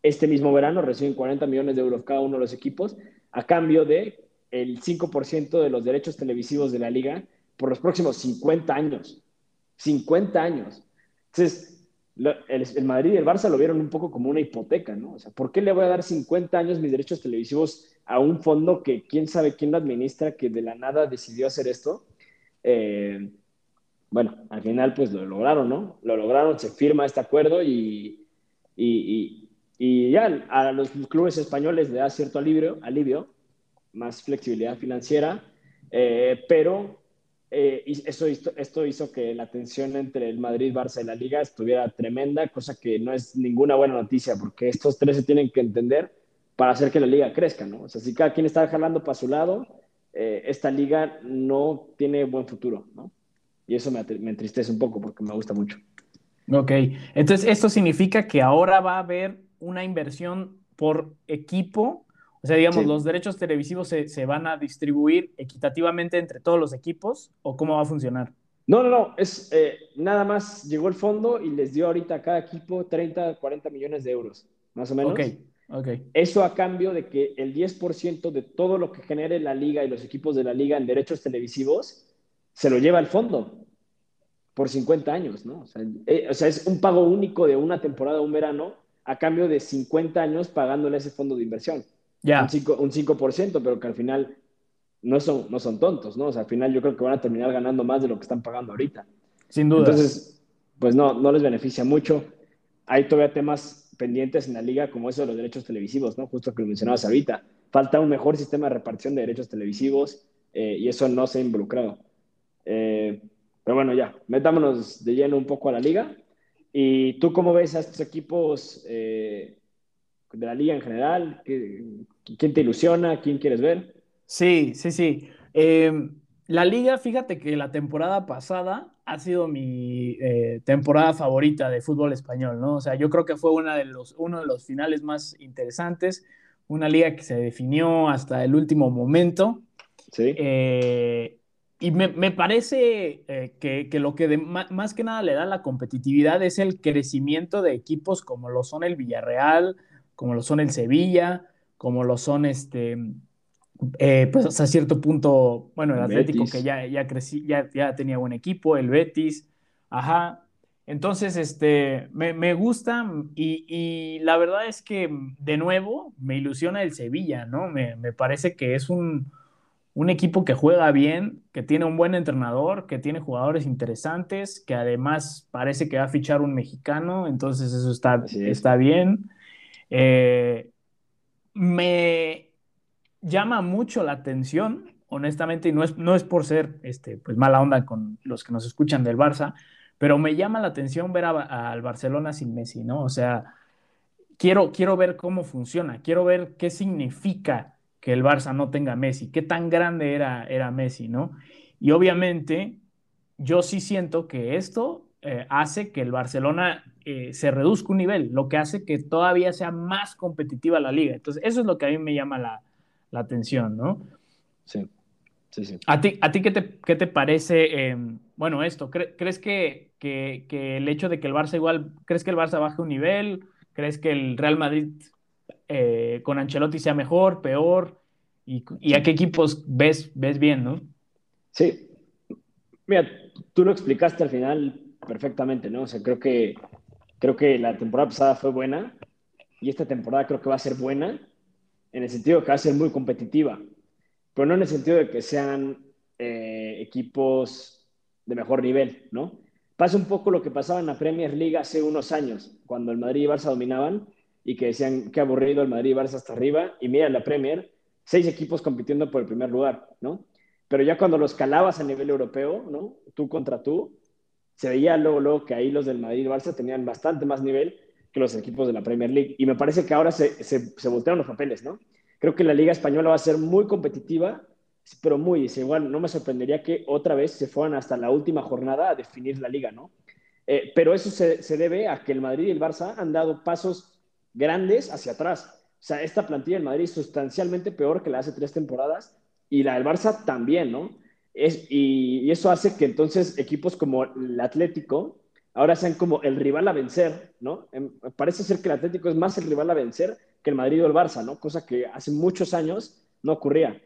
Este mismo verano reciben 40 millones de euros cada uno de los equipos a cambio de el 5% de los derechos televisivos de la liga por los próximos 50 años. 50 años. Entonces, el, Madrid y el Barça lo vieron un poco como una hipoteca, ¿no? O sea, ¿por qué le voy a dar 50 años mis derechos televisivos a un fondo que quién sabe quién lo administra, que de la nada decidió hacer esto? Eh, bueno, al final pues lo lograron, ¿no? Lo lograron, se firma este acuerdo y, y, y, ya a los clubes españoles le da cierto alivio, alivio más flexibilidad financiera, eh, pero eh, eso, esto hizo que la tensión entre el Madrid, Barça y la Liga estuviera tremenda, cosa que no es ninguna buena noticia, porque estos tres se tienen que entender para hacer que la Liga crezca, ¿no? O sea, si cada quien está jalando para su lado, eh, esta Liga no tiene buen futuro, ¿no? y eso me, me entristece un poco porque me gusta mucho. Ok, entonces esto significa que ahora va a haber una inversión por equipo, o sea, digamos, los derechos televisivos se, se, van a distribuir equitativamente entre todos los equipos, o cómo va a funcionar? No, no, no, es eh, nada más llegó el fondo y les dio ahorita a cada equipo 30, 40 millones de euros, más o menos. Ok, ok. Eso a cambio de que el 10% de todo lo que genere la liga y los equipos de la liga en derechos televisivos se lo lleva al fondo por 50 años, ¿no? O sea, eh, o sea, es un pago único de una temporada, un verano, a cambio de 50 años pagándole ese fondo de inversión. Ya. Un, 5, un 5%, pero que al final no son, no son tontos, ¿no? O sea, al final yo creo que van a terminar ganando más de lo que están pagando ahorita. Sin duda. Entonces, pues no, no les beneficia mucho. Hay todavía temas pendientes en la liga como eso de los derechos televisivos, ¿no? Justo que lo mencionabas ahorita. Falta un mejor sistema de repartición de derechos televisivos eh, y eso no se ha involucrado. Eh, pero bueno, ya, metámonos de lleno un poco a la liga. ¿Y tú cómo ves a estos equipos eh, de la liga en general? ¿Quién te ilusiona? ¿Quién quieres ver? Sí, sí, sí. Em, la liga, fíjate que la temporada pasada ha sido mi eh, temporada favorita de fútbol español, ¿no? O sea, yo creo que fue una de los, uno de los finales más interesantes, una liga que se definió hasta el último momento. Sí. Eh, y me, me parece eh, que, que, lo que de, más que nada le da la competitividad es el crecimiento de equipos como lo son el Villarreal, como lo son el Sevilla, como lo son este, eh, pues hasta cierto punto, bueno, el Atlético que ya, ya, crecí, ya, ya tenía buen equipo, el Betis, ajá. Entonces, este, me, me gusta y, y, la verdad es que, de nuevo, me ilusiona el Sevilla, ¿no? Me, me parece que es un, un equipo que juega bien, que tiene un buen entrenador, que tiene jugadores interesantes, que además parece que va a fichar un mexicano, entonces eso está, está bien. Eh, me llama mucho la atención, honestamente, y no es, no es por ser este, pues, mala onda con los que nos escuchan del Barça, pero me llama la atención ver al Barcelona sin Messi, ¿no? O sea, quiero, quiero ver cómo funciona, quiero ver qué significa que el Barça no tenga Messi, qué tan grande era, era Messi, ¿no? Y obviamente yo sí siento que esto eh, hace que el Barcelona eh, se reduzca un nivel, lo que hace que todavía sea más competitiva la liga. Entonces, eso es lo que a mí me llama la, la atención, ¿no? Sí, sí, sí. ¿A ti, a ti qué, te, qué te parece, eh, bueno, esto? ¿Crees que, que, que, el hecho de que el Barça igual, crees que el Barça baje un nivel? ¿Crees que el Real Madrid eh, con Ancelotti sea mejor, peor? ¿Y, y a qué equipos ves, ves bien, no? Sí. Mira, tú lo explicaste al final perfectamente, ¿no? O sea, creo que, creo que la temporada pasada fue buena y esta temporada creo que va a ser buena en el sentido de que va a ser muy competitiva, pero no en el sentido de que sean eh, equipos de mejor nivel, ¿no? Pasa un poco lo que pasaba en la Premier League hace unos años, cuando el Madrid y Barça dominaban y que decían qué aburrido el Madrid y Barça hasta arriba, y mira la Premier, seis equipos compitiendo por el primer lugar, ¿no? Pero ya cuando los calabas a nivel europeo, ¿no? Tú contra tú, se veía luego, luego que ahí los del Madrid y Barça tenían bastante más nivel que los equipos de la Premier League. Y me parece que ahora se, se, se los papeles, ¿no? Creo que la Liga Española va a ser muy competitiva, pero muy, igual no me sorprendería que otra vez se fueran hasta la última jornada a definir la liga, ¿no? Eh, pero eso se, se, debe a que el Madrid y el Barça han dado pasos grandes hacia atrás. O sea, esta plantilla del Madrid es sustancialmente peor que la hace tres temporadas y la del Barça también, ¿no? Y, eso hace que entonces equipos como el Atlético ahora sean como el rival a vencer, ¿no? Em, parece ser que el Atlético es más el rival a vencer que el Madrid o el Barça, ¿no? Cosa que hace muchos años no ocurría.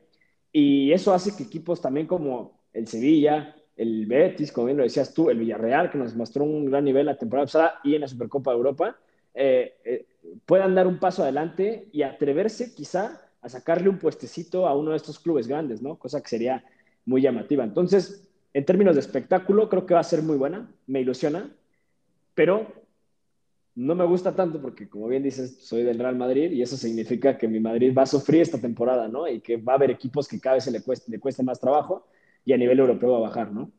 Y eso hace que equipos también como el Sevilla, el Betis, como bien lo decías tú, el Villarreal, que nos mostró un gran nivel la temporada pasada y en la Supercopa de Europa, eh, eh, puedan dar un paso adelante y atreverse quizá a sacarle un puestecito a uno de estos clubes grandes, ¿no? Cosa que sería muy llamativa. Entonces, en términos de espectáculo, creo que va a ser muy buena, me ilusiona, pero no me gusta tanto porque, como bien dices, soy del Real Madrid y eso significa que mi Madrid va a sufrir esta temporada, ¿no? Y que va a haber equipos que cada vez se le cueste, le cueste más trabajo y a nivel europeo va a bajar, ¿no?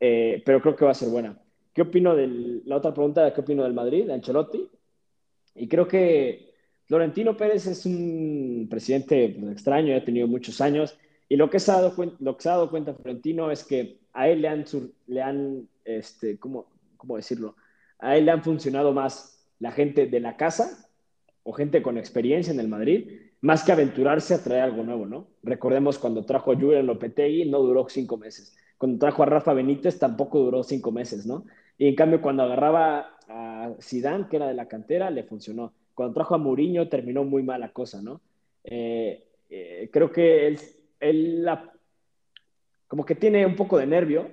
Eh, pero creo que va a ser buena. ¿Qué opino de la otra pregunta? ¿Qué opino del Madrid, de Ancelotti? Y creo que Florentino Pérez es un presidente pues, extraño, ha tenido muchos años y lo que, se ha dado, lo que se ha dado cuenta Florentino es que a él le han, le han este, ¿cómo, ¿cómo decirlo? A él le han funcionado más la gente de la casa o gente con experiencia en el Madrid, más que aventurarse a traer algo nuevo, ¿no? Recordemos cuando trajo a Julian Lopetegui, no duró cinco meses. Cuando trajo a Rafa Benítez, tampoco duró cinco meses, ¿no? Y en cambio, cuando agarraba a Zidane, que era de la cantera, le funcionó. Cuando trajo a Mourinho, terminó muy mala cosa, ¿no? Eh, eh, creo que él, él la, como que tiene un poco de nervio.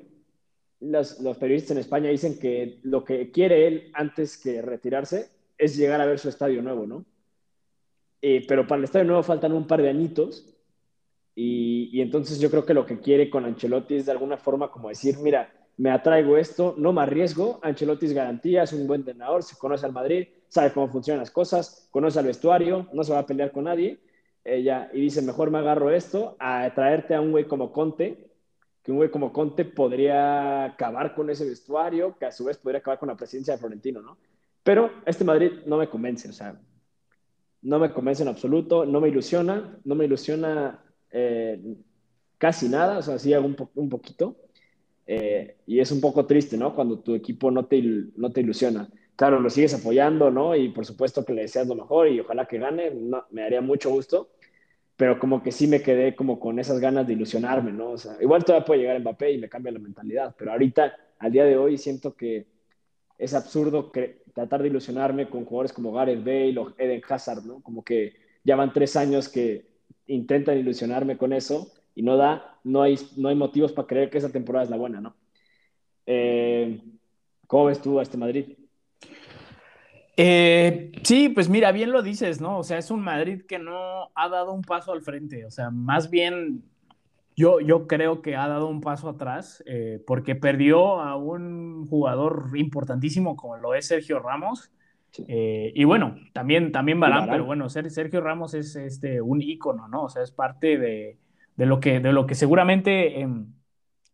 Los, periodistas en España dicen que lo que quiere él antes que retirarse es llegar a ver su estadio nuevo, ¿no? Eh, pero para el estadio nuevo faltan un par de añitos. Y, y, entonces yo creo que lo que quiere con Ancelotti es de alguna forma como decir, mira, me atraigo esto, no me arriesgo. Ancelotti es garantía, es un buen entrenador, se conoce al Madrid, sabe cómo funcionan las cosas, conoce al vestuario, no se va a pelear con nadie. Ella, y dice, mejor me agarro esto a traerte a un güey como Conte, que un güey como Conte podría acabar con ese vestuario, que a su vez podría acabar con la presidencia de Florentino, ¿no? Pero este Madrid no me convence, o sea, no me convence en absoluto, no me ilusiona, no me ilusiona eh, casi nada, o sea, sí hago un, poquito. Eh, y es un poco triste, ¿no? Cuando tu equipo no te, no te ilusiona. Claro, lo sigues apoyando, ¿no? Y por supuesto que le deseas lo mejor y ojalá que gane, me haría mucho gusto pero como que sí me quedé como con esas ganas de ilusionarme, ¿no? O sea, igual todavía puede llegar Mbappé y me cambia la mentalidad, pero ahorita, al día de hoy, siento que es absurdo tratar de ilusionarme con jugadores como Gareth Bale o Eden Hazard, ¿no? Como que ya van tres años que intentan ilusionarme con eso y no da, no hay, no hay motivos para creer que esa temporada es la buena, ¿no? Eh, ¿Cómo ves tú a este Madrid? Eh, sí, pues mira, bien lo dices, ¿no? O sea, es un Madrid que no ha dado un paso al frente, o sea, más bien yo, yo creo que ha dado un paso atrás eh, porque perdió a un jugador importantísimo como lo es Sergio Ramos. Eh, y bueno, también, también Barán, pero bueno, Sergio Ramos es este, un ícono, ¿no? O sea, es parte de, de lo, que, de lo que seguramente... Em,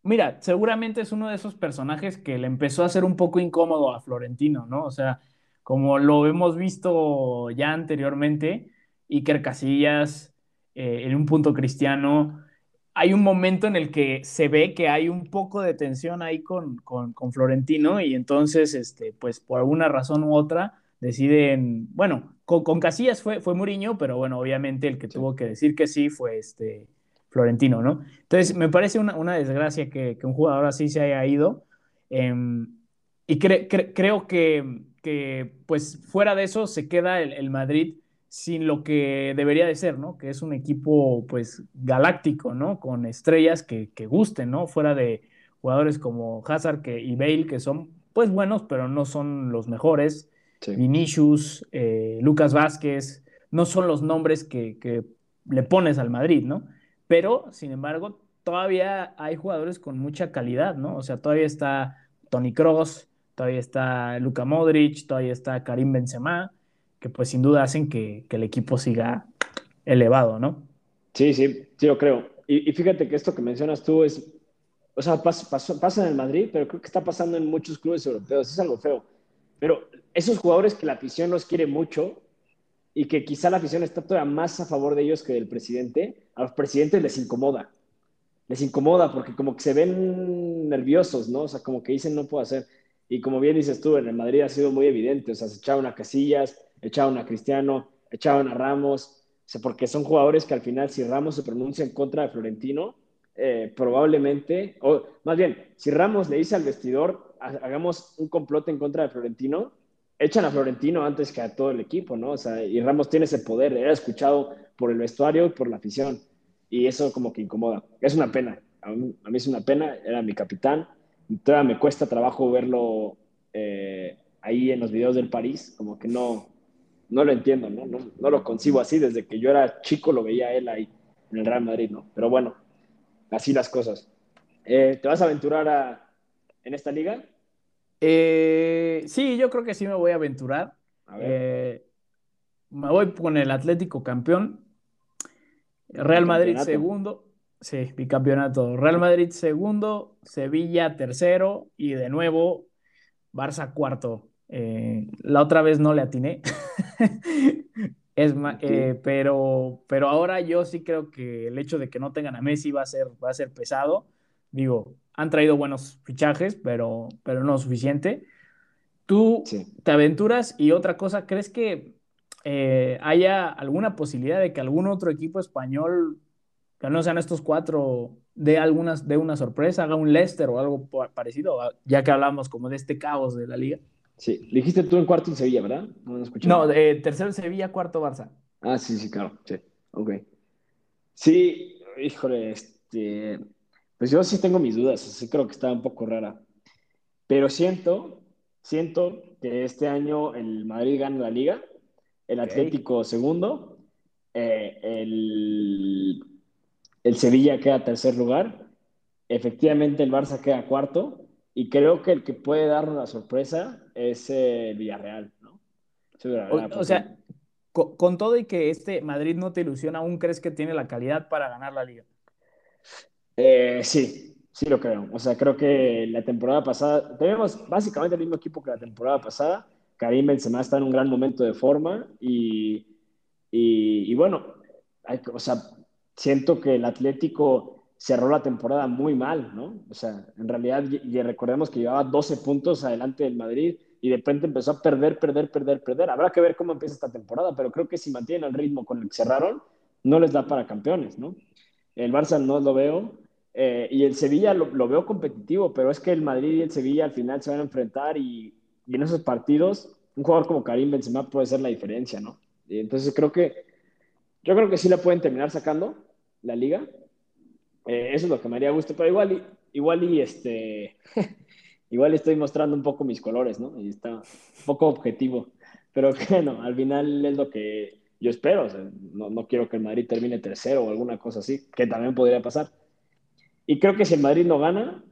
mira, seguramente es uno de esos personajes que le empezó a hacer un poco incómodo a Florentino, ¿no? O sea, como lo hemos visto ya anteriormente, Iker Casillas, eh, en un punto cristiano, hay un momento en el que se ve que hay un poco de tensión ahí con, con, Florentino y entonces, este, pues por alguna razón u otra, deciden, bueno, con, Casillas fue, fue Muriño, pero bueno, obviamente el que tuvo que decir que sí fue este Florentino, ¿no? Entonces, me parece una, una desgracia que, que, un jugador así se haya ido. Em, y creo que que pues fuera de eso se queda el, Madrid sin lo que debería de ser, ¿no? Que es un equipo pues galáctico, ¿no? Con estrellas que, que gusten, ¿no? Fuera de jugadores como Hazard que, y Bale, que son pues buenos, pero no son los mejores. Vinicius, eh, Lucas Vázquez, no son los nombres que, que, le pones al Madrid, ¿no? Pero, sin embargo, todavía hay jugadores con mucha calidad, ¿no? O sea, todavía está Tony Cross, todavía está Luka Modric, todavía está Karim Benzema, que pues sin duda hacen que, el equipo siga elevado, ¿no? Sí, sí, sí lo creo. Y, fíjate que esto que mencionas tú es, o sea, pasa, en el Madrid, pero creo que está pasando en muchos clubes europeos, es algo feo. Pero esos jugadores que la afición los quiere mucho y que quizá la afición está todavía más a favor de ellos que del presidente, a los presidentes les incomoda. Les incomoda porque como que se ven nerviosos, ¿no? O sea, como que dicen no puedo hacer. Y como bien dices tú, en el Madrid ha sido muy evidente, o sea, se echaban a Casillas, echaban a Cristiano, echaban a Ramos, o sea, porque son jugadores que al final, si Ramos se pronuncia en contra de Florentino, eh, probablemente, o más bien, si Ramos le dice al vestidor, hagamos un complot en contra de Florentino, echan a Florentino antes que a todo el equipo, ¿no? O sea, y Ramos tiene ese poder, era escuchado por el vestuario y por la afición, y eso como que incomoda. Es una pena, a mí, a mí es una pena, era mi capitán, todavía me cuesta trabajo verlo eh, ahí en los videos del París, como que no, no lo entiendo, ¿no? ¿no? lo concibo así, desde que yo era chico lo veía él ahí en el Real Madrid, ¿no? Pero bueno, así las cosas. Eh, ¿Te vas a aventurar en esta liga? Eh, sí, yo creo que sí me voy a aventurar. me voy con el Atlético campeón, Real Madrid segundo. Sí, bicampeonato. Real Madrid segundo, Sevilla tercero y de nuevo Barça cuarto. Eh, la otra vez no le atiné. es eh, pero, pero ahora yo sí creo que el hecho de que no tengan a Messi va a ser, va a ser pesado. Digo, han traído buenos fichajes, pero, pero no suficiente. Tú te aventuras y otra cosa, ¿crees que eh, haya alguna posibilidad de que algún otro equipo español, que no sean estos cuatro, dé algunas, de una sorpresa, haga un Leicester o algo parecido, ya que hablamos como de este caos de la liga? Sí, dijiste tú en cuarto en Sevilla, ¿verdad? No, no eh, tercero en Sevilla, cuarto Barça. Ah, sí, sí, claro, sí, ok. Sí, híjole, este, pues yo sí tengo mis dudas, sí creo que está un poco rara, pero siento, siento que este año el Madrid gana la liga el Atlético segundo, eh, el, el, Sevilla queda tercer lugar, efectivamente el Barça queda cuarto, y creo que el que puede darnos la sorpresa es el Villarreal, ¿no? o, sea, con, todo y que este Madrid no te ilusiona, ¿aún crees que tiene la calidad para ganar la liga? Eh, sí, sí lo creo. O sea, creo que la temporada pasada, tenemos básicamente el mismo equipo que la temporada pasada, Karim Benzema está en un gran momento de forma y, y, bueno, o sea, siento que el Atlético cerró la temporada muy mal, ¿no? O sea, en realidad, recordemos que llevaba 12 puntos adelante del Madrid y de repente empezó a perder, perder, perder, perder. Habrá que ver cómo empieza esta temporada, pero creo que si mantienen el ritmo con el que cerraron, no les da para campeones, ¿no? El Barça no lo veo. Eh, y el Sevilla lo, lo, veo competitivo, pero es que el Madrid y el Sevilla al final se van a enfrentar y, y en esos partidos, un jugador como Karim Benzema puede ser la diferencia, ¿no? Y entonces creo que, yo creo que sí la pueden terminar sacando, la liga. Eh, eso es lo que me haría gusto, pero igual y, igual y este, igual estoy mostrando un poco mis colores, ¿no? Y está un poco objetivo. Pero bueno, al final es lo que yo espero. no, no quiero que el Madrid termine tercero o alguna cosa así, que también podría pasar. Y creo que si el Madrid no gana,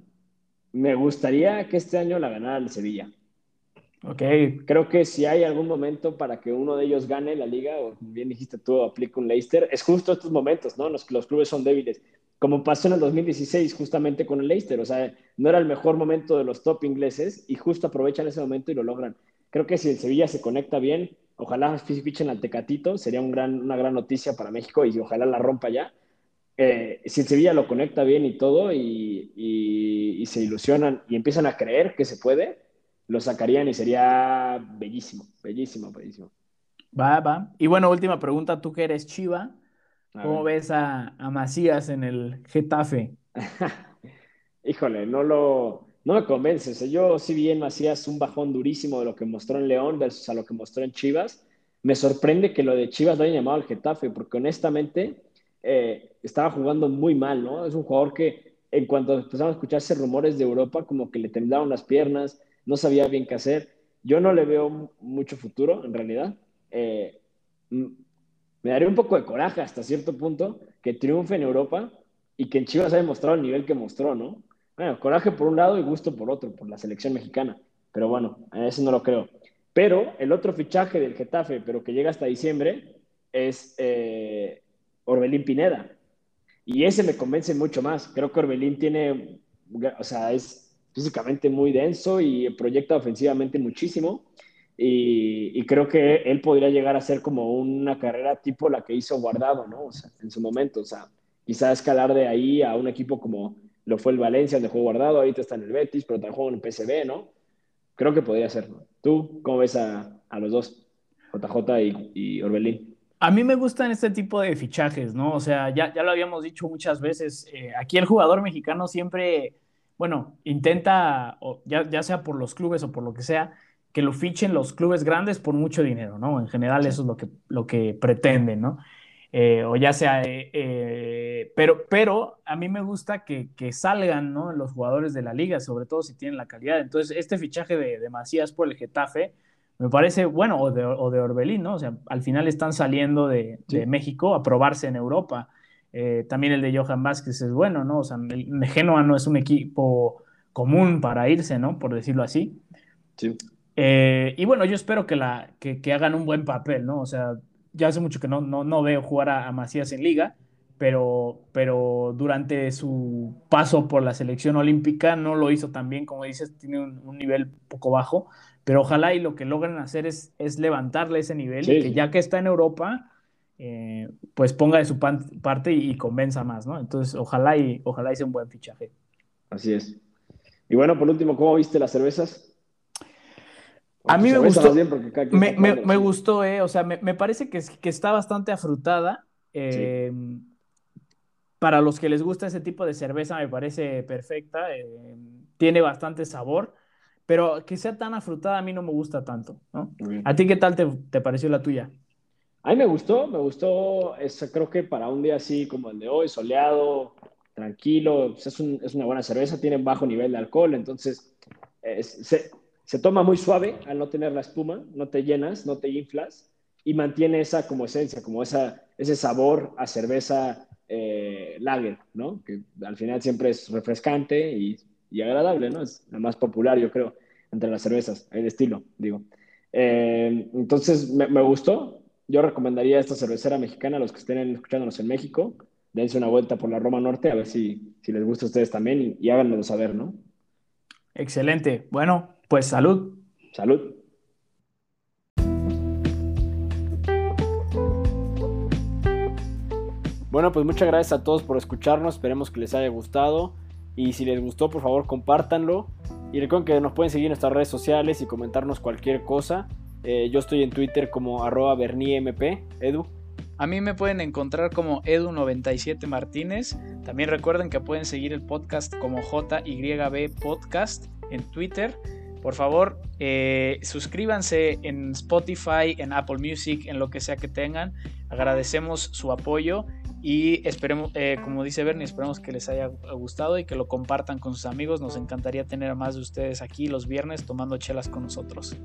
me gustaría que este año la ganara el Sevilla. Ok. Creo que si hay algún momento para que uno de ellos gane la liga, o bien dijiste tú, aplica un Leicester, es justo estos momentos, ¿no? Los los clubes son débiles. Como pasó en el 2016 justamente con el Leicester, o sea, no era el mejor momento de los top ingleses y justo aprovechan ese momento y lo logran. Creo que si el Sevilla se conecta bien, ojalá fichen al Tecatito, sería un gran, una gran noticia para México y ojalá la rompa ya. Eh, si el Sevilla lo conecta bien y todo y, y se ilusionan y empiezan a creer que se puede, lo sacarían y sería bellísimo, bellísimo, bellísimo. Va, va. Y bueno, última pregunta, tú que eres Chiva, ¿cómo ves a, Macías en el Getafe? Híjole, no lo, no me convences. Yo sí vi en Macías un bajón durísimo de lo que mostró en León versus a lo que mostró en Chivas. Me sorprende que lo de Chivas lo hayan llamado al Getafe, porque honestamente eh, estaba jugando muy mal, ¿no? Es un jugador que en cuanto empezamos a escucharse rumores de Europa, como que le temblaban las piernas, no sabía bien qué hacer. Yo no le veo mucho futuro, en realidad. Eh, me daría un poco de coraje hasta cierto punto que triunfe en Europa y que en Chivas haya mostrado el nivel que mostró, ¿no? Bueno, coraje por un lado y gusto por otro, por la selección mexicana. Pero bueno, eso no lo creo. Pero el otro fichaje del Getafe, pero que llega hasta diciembre, es eh, Orbelín Pineda. Y ese me convence mucho más. Creo que Orbelín tiene, o sea, es físicamente muy denso y proyecta ofensivamente muchísimo. Y, creo que él podría llegar a ser como una carrera tipo la que hizo Guardado, ¿no? O sea, en su momento, o sea, quizás escalar de ahí a un equipo como lo fue el Valencia, donde jugó Guardado, ahorita está en el Betis, pero también juega en el PSV, ¿no? Creo que podría ser. ¿Tú cómo ves a, a los dos, JJ y, y, Orbelín? A mí me gustan este tipo de fichajes, ¿no? O sea, ya, ya lo habíamos dicho muchas veces, eh, aquí el jugador mexicano siempre bueno, intenta, ya, sea por los clubes o por lo que sea, que lo fichen los clubes grandes por mucho dinero, ¿no? En general eso es lo que, lo que pretenden, ¿no? Eh, o ya sea, eh, eh, pero, pero a mí me gusta que, salgan, ¿no? Los jugadores de la liga, sobre todo si tienen la calidad. Entonces, este fichaje de, Macías por el Getafe me parece bueno, o de, o de Orbelín, ¿no? O sea, al final están saliendo de, de México a probarse en Europa. Eh, también el de Johan Vázquez es bueno, ¿no? O sea, el Genoa no es un equipo común para irse, ¿no? Por decirlo así. Sí. Eh, y bueno, yo espero que, la, que, hagan un buen papel, ¿no? O sea, ya hace mucho que no, no, veo jugar a, Macías en liga, pero, pero durante su paso por la selección olímpica no lo hizo tan bien, como dices, tiene un, nivel poco bajo, pero ojalá y lo que logren hacer es, es levantarle ese nivel y que ya que está en Europa, eh, pues ponga de su parte y, convenza más, ¿no? Entonces, ojalá y, ojalá sea un buen fichaje. Así es. Y bueno, por último, ¿cómo viste las cervezas? A mí me gustó. me, gustó, eh. O sea, me, parece que, que, está bastante afrutada. Eh, para los que les gusta ese tipo de cerveza, me parece perfecta. Eh, tiene bastante sabor. Pero que sea tan afrutada a mí no me gusta tanto. ¿A ti qué tal te, pareció la tuya? A mí me gustó, me gustó. creo que para un día así como el de hoy, soleado, tranquilo, pues es, es, una buena cerveza, tiene bajo nivel de alcohol, entonces se, se, toma muy suave al no tener la espuma, no te llenas, no te inflas y mantiene esa como esencia, como esa, ese sabor a cerveza eh, lager, ¿no? Que al final siempre es refrescante y, y, agradable, ¿no? Es la más popular, yo creo, entre las cervezas, el estilo, digo. Eh, entonces me, me, gustó. Yo recomendaría esta cervecera mexicana a los que estén escuchándonos en México dense una vuelta por la Roma Norte a ver si, si les gusta a ustedes también y, háganmelo saber, ¿no? Excelente. Bueno, pues salud. Salud. Bueno, pues muchas gracias a todos por escucharnos. Esperemos que les haya gustado. Y si les gustó, por favor, compártanlo. Y recuerden que nos pueden seguir en nuestras redes sociales y comentarnos cualquier cosa. Eh, yo estoy en Twitter como arroba berniemp. Edu. A mí me pueden encontrar como Edu97 Martínez. También recuerden que pueden seguir el podcast como JYB Podcast en Twitter. Por favor, eh, suscríbanse en Spotify, en Apple Music, en lo que sea que tengan. Agradecemos su apoyo y esperemos, eh, como dice Bernie, esperemos que les haya gustado y que lo compartan con sus amigos. Nos encantaría tener a más de ustedes aquí los viernes tomando chelas con nosotros.